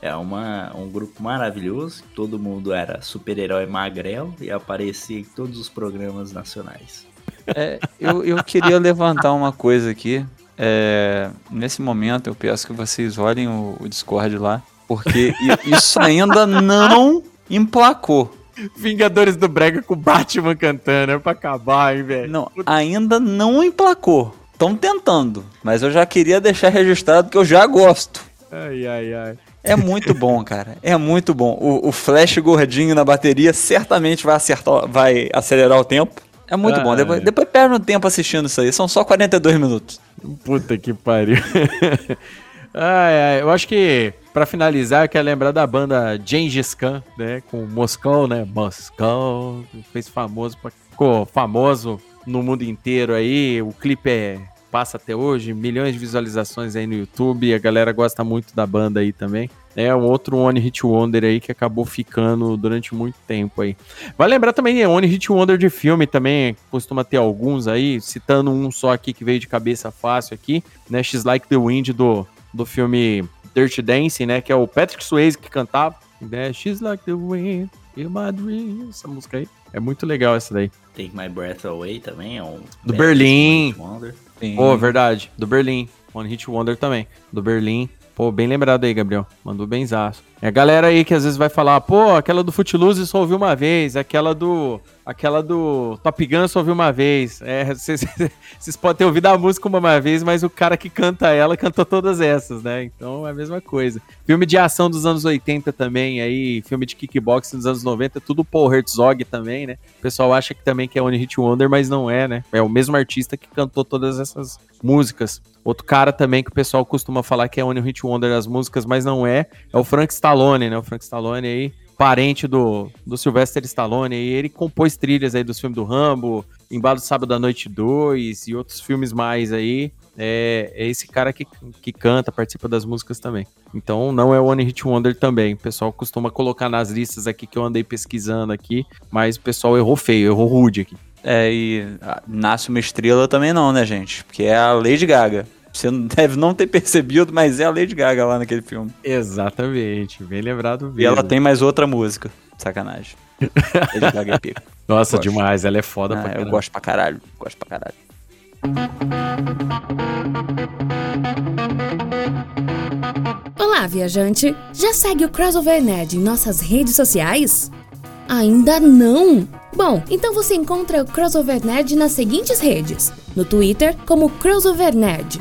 É uma, um grupo maravilhoso, todo mundo era super-herói magrelo e aparecia em todos os programas nacionais. É, eu, eu queria levantar uma coisa aqui. É, nesse momento, eu peço que vocês olhem o, o Discord lá, porque isso ainda não emplacou. Vingadores do Brega com Batman cantando, é pra acabar, hein, velho? Não, ainda não emplacou. Estão tentando, mas eu já queria deixar registrado que eu já gosto. Ai, ai, ai. É muito bom, cara. É muito bom. O, o flash gordinho na bateria certamente vai acertar, vai acelerar o tempo. É muito Ah, bom. Depois, depois perde um tempo assistindo isso aí. São só 42 minutos. Puta que pariu. ai, ai, eu acho que, pra finalizar, eu quero lembrar da banda Gengis Khan, né? Com Moscou, né? Moscou. Fez famoso, ficou famoso no mundo inteiro aí. O clipe é, passa até hoje, milhões de visualizações aí no YouTube. A galera gosta muito da banda aí também. É um outro One Hit Wonder aí que acabou ficando durante muito tempo aí. Vale lembrar também, é One Hit Wonder de filme também, costuma ter alguns aí, citando um só aqui que veio de cabeça fácil aqui, né? She's Like the Wind do, do filme Dirty Dancing, né? Que é o Patrick Swayze que cantava, né? She's Like the Wind in my dreams, essa música aí. É muito legal essa daí. Take My Breath Away também é um... Do Berlim. Pô, verdade. Do Berlim. One Hit Wonder também. Do Berlim. Pô, bem lembrado aí, Gabriel. Mandou benzaço. É a galera aí que às vezes vai falar, pô, aquela do Footloose só ouvi uma vez, aquela do. Aquela do Top Gun só ouvi uma vez. É, vocês vocês podem ter ouvido a música uma vez, mas o cara que canta ela cantou todas essas, né? Então é a mesma coisa. Filme de ação dos anos 80 também, aí, filme de kickboxing dos anos 90, tudo Paul Herzog também, né? O pessoal acha que também que é One Hit Wonder, mas não é, né? É o mesmo artista que cantou todas essas músicas. Outro cara também que o pessoal costuma falar que é One Hit Wonder as músicas, mas não é, é o Frank Stallone, né? O Frank Stallone aí, parente do, do Sylvester Stallone, e ele compôs trilhas aí dos filmes do Rambo, Embalo do Sábado à Noite 2 e outros filmes mais aí. É, é esse cara que, que canta, participa das músicas também. Então não é One Hit Wonder também. O pessoal costuma colocar nas listas aqui que eu andei pesquisando aqui, mas o pessoal errou feio, errou rude aqui. É, e ah, nasce uma estrela também não, né, gente? Porque é a Lady Gaga. Você deve não ter percebido, mas é a Lady Gaga lá naquele filme. Exatamente, bem lembrado mesmo. E ela tem mais outra música. Sacanagem. Lady Gaga é pico. Nossa, Gosto. demais, ela é foda Ah, pra eu caralho. gosto pra caralho. Gosto pra caralho. Olá, viajante! Já segue o Crossover Nerd em nossas redes sociais? Ainda não? Bom, então você encontra o Crossover Nerd nas seguintes redes: no Twitter, como Crossover Nerd,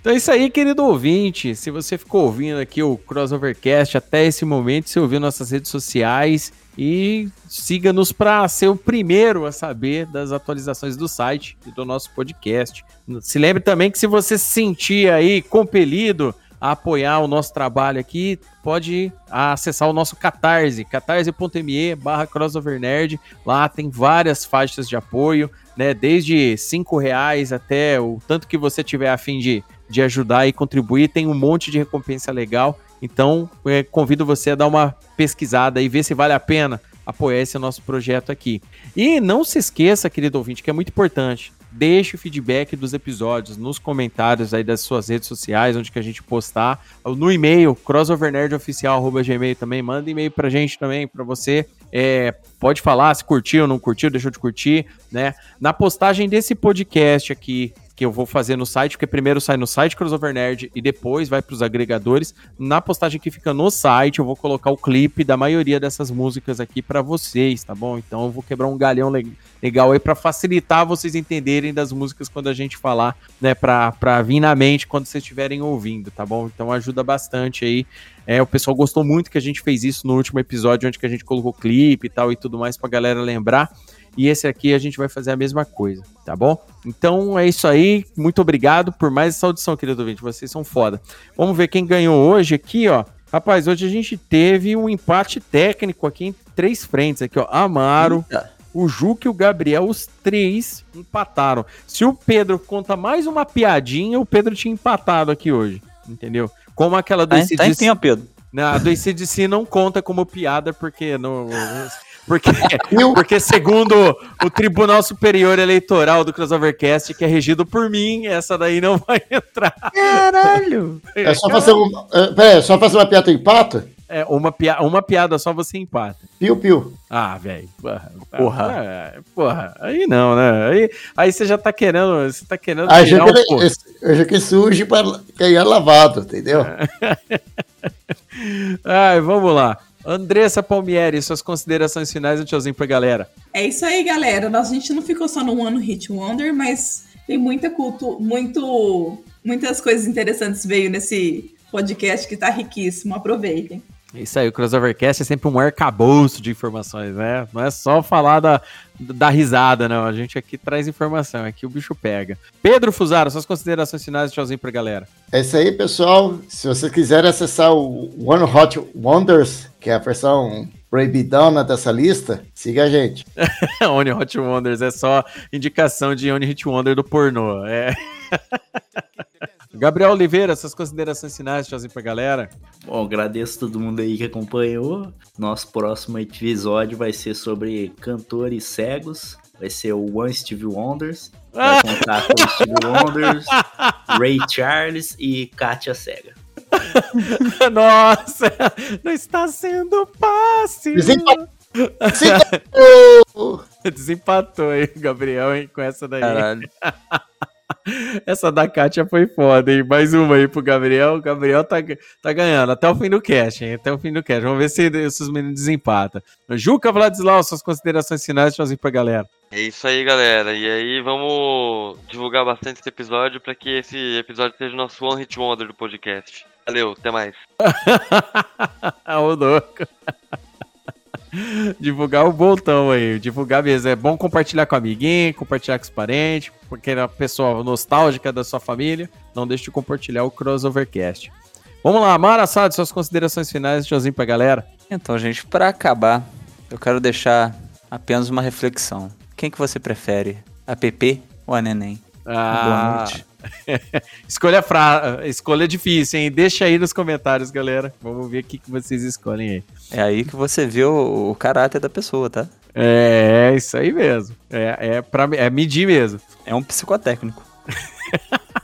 Então é isso aí, querido ouvinte. Se você ficou ouvindo aqui o Crossovercast até esse momento, você ouviu nossas redes sociais e siga-nos para ser o primeiro a saber das atualizações do site e do nosso podcast. Se lembre também que se você se sentir aí compelido a apoiar o nosso trabalho aqui, pode acessar o nosso Catarse, catarse.me barra crossovernerd. Lá tem várias faixas de apoio, né? Desde cinco reais até o tanto que você tiver a fim de, de ajudar e contribuir. Tem um monte de recompensa legal. Então, é, convido você a dar uma pesquisada e ver se vale a pena apoiar esse nosso projeto aqui. E não se esqueça, querido ouvinte, que é muito importante. Deixe o feedback dos episódios nos comentários aí das suas redes sociais, onde que a gente postar. No e-mail, crossovernerdoficial.gmail também. Manda e-mail pra gente também, pra você. É, pode falar se curtiu, não curtiu, deixou de curtir, né? Na postagem desse podcast aqui, que eu vou fazer no site, porque primeiro sai no site Crossover Nerd e depois vai para os agregadores. Na postagem que fica no site, eu vou colocar o clipe da maioria dessas músicas aqui para vocês, tá bom? Então eu vou quebrar um galhão le- legal aí para facilitar vocês entenderem das músicas quando a gente falar, né, para para vir na mente quando vocês estiverem ouvindo, tá bom? Então ajuda bastante aí. É, o pessoal gostou muito que a gente fez isso no último episódio, onde que a gente colocou clipe e tal e tudo mais pra galera lembrar. E esse aqui a gente vai fazer a mesma coisa, tá bom? Então é isso aí. Muito obrigado por mais essa audição, querido ouvinte. Vocês são foda. Vamos ver quem ganhou hoje aqui, ó. Rapaz, hoje a gente teve um empate técnico aqui em três frentes aqui, ó. Amaro, o Juca e o Gabriel, os três empataram. Se o Pedro conta mais uma piadinha, o Pedro tinha empatado aqui hoje, entendeu? Como aquela do Tá, em- tá em ACDC tempo, Pedro. não, a do ACDC não conta como piada, porque não. Porque, porque segundo o Tribunal Superior Eleitoral do Crossovercast, que é regido por mim, essa daí não vai entrar. Caralho! É só fazer, um, é, pera, é só fazer uma piada empata? É, uma, pia uma piada só você empata. Piu, piu. Ah, velho. Porra. Porra. É, porra. Aí não, né? Aí, aí você já tá querendo. Você tá querendo. Ah, já um que, eu já que surge para ganhar lavado, entendeu? Ai, vamos lá. Andressa Palmieri, suas considerações finais, um tchauzinho pra galera. É isso aí, galera. Nós- A gente não ficou só no One Hit Wonder, mas tem muita cultura, muito, muitas coisas interessantes veio nesse podcast que tá riquíssimo. Aproveitem. É Isso aí, o Crossovercast é sempre um arcabouço de informações, né? Não é só falar da, da risada, não. A gente aqui traz informação, aqui o bicho pega. Pedro Fusaro, suas considerações finais, tchauzinho pra galera. É isso aí, pessoal. Se vocês quiserem acessar o One Hot Wonders, que é a versão proibidona dessa lista, siga a gente. Only Hot Wonders é só indicação de Only Hit Wonder do pornô. É. Gabriel Oliveira, suas considerações finais, tchauzinho pra galera. Bom, agradeço todo mundo aí que acompanhou. Nosso próximo episódio vai ser sobre cantores cegos. Vai ser o One Steve Wonders. Vai contar com o Steve Wonders, Ray Charles e Katia Cega. Nossa, não está sendo fácil. Desempa- Desempatou aí, Gabriel, hein, com essa daí. Caralho. Essa da Kátia foi foda, hein? Mais uma aí pro Gabriel. O Gabriel tá, tá ganhando até o fim do cast, hein? Até o fim do cast. Vamos ver se, se os meninos desempatam. Juca Vladislau, suas considerações finais, tchauzinho pra galera. É isso aí, galera. E aí, vamos divulgar bastante esse episódio para que esse episódio seja o nosso One Hit Wonder do podcast. Valeu, até mais. Ô, louco. Divulgar o boltão aí, divulgar mesmo. É bom compartilhar com amiguinho, compartilhar com os parentes, porque é uma pessoa nostálgica da sua família. Não deixe de compartilhar o Crossovercast. Vamos lá, Mara Assad, suas considerações finais, tchauzinho pra galera. Então, gente, pra acabar, eu quero deixar apenas uma reflexão. Quem que você prefere? A Pepe ou a Neném? Boa noite. escolha, fra... escolha difícil, hein? Deixa aí nos comentários, galera. Vamos ver o que, que vocês escolhem aí. É aí que você vê o, o caráter da pessoa, tá? É, isso aí mesmo. É, é, pra, é medir mesmo. É um psicotécnico.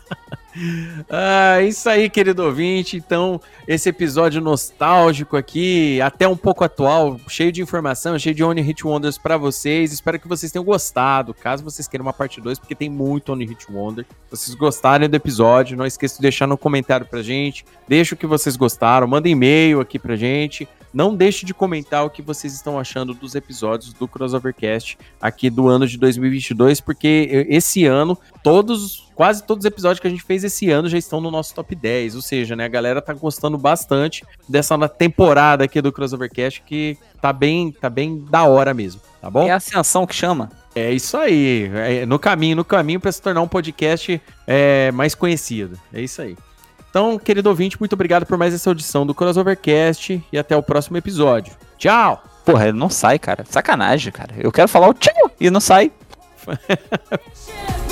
Ah, isso aí, querido ouvinte. Então, esse episódio nostálgico aqui, até um pouco atual, cheio de informação, cheio de Only Hit Wonders pra vocês. Espero que vocês tenham gostado. Caso vocês queiram uma parte 2, porque tem muito Only Hit Wonder. Se vocês gostarem do episódio, não esqueça de deixar no comentário pra gente. Deixa o que vocês gostaram, manda e-mail aqui pra gente. Não deixe de comentar o que vocês estão achando dos episódios do Crossovercast aqui do ano de 2022, porque esse ano, todos, quase todos os episódios que a gente fez esse ano já estão no nosso top 10. Ou seja, né, a galera tá gostando bastante dessa temporada aqui do Crossovercast, que tá bem, tá bem da hora mesmo, tá bom? É a ascensão que chama. É isso aí. É no caminho, no caminho para se tornar um podcast é, mais conhecido. É isso aí. Então, querido ouvinte, muito obrigado por mais essa audição do Crossovercast e até o próximo episódio. Tchau! Porra, ele não sai, cara. Sacanagem, cara. Eu quero falar o tchau e não sai.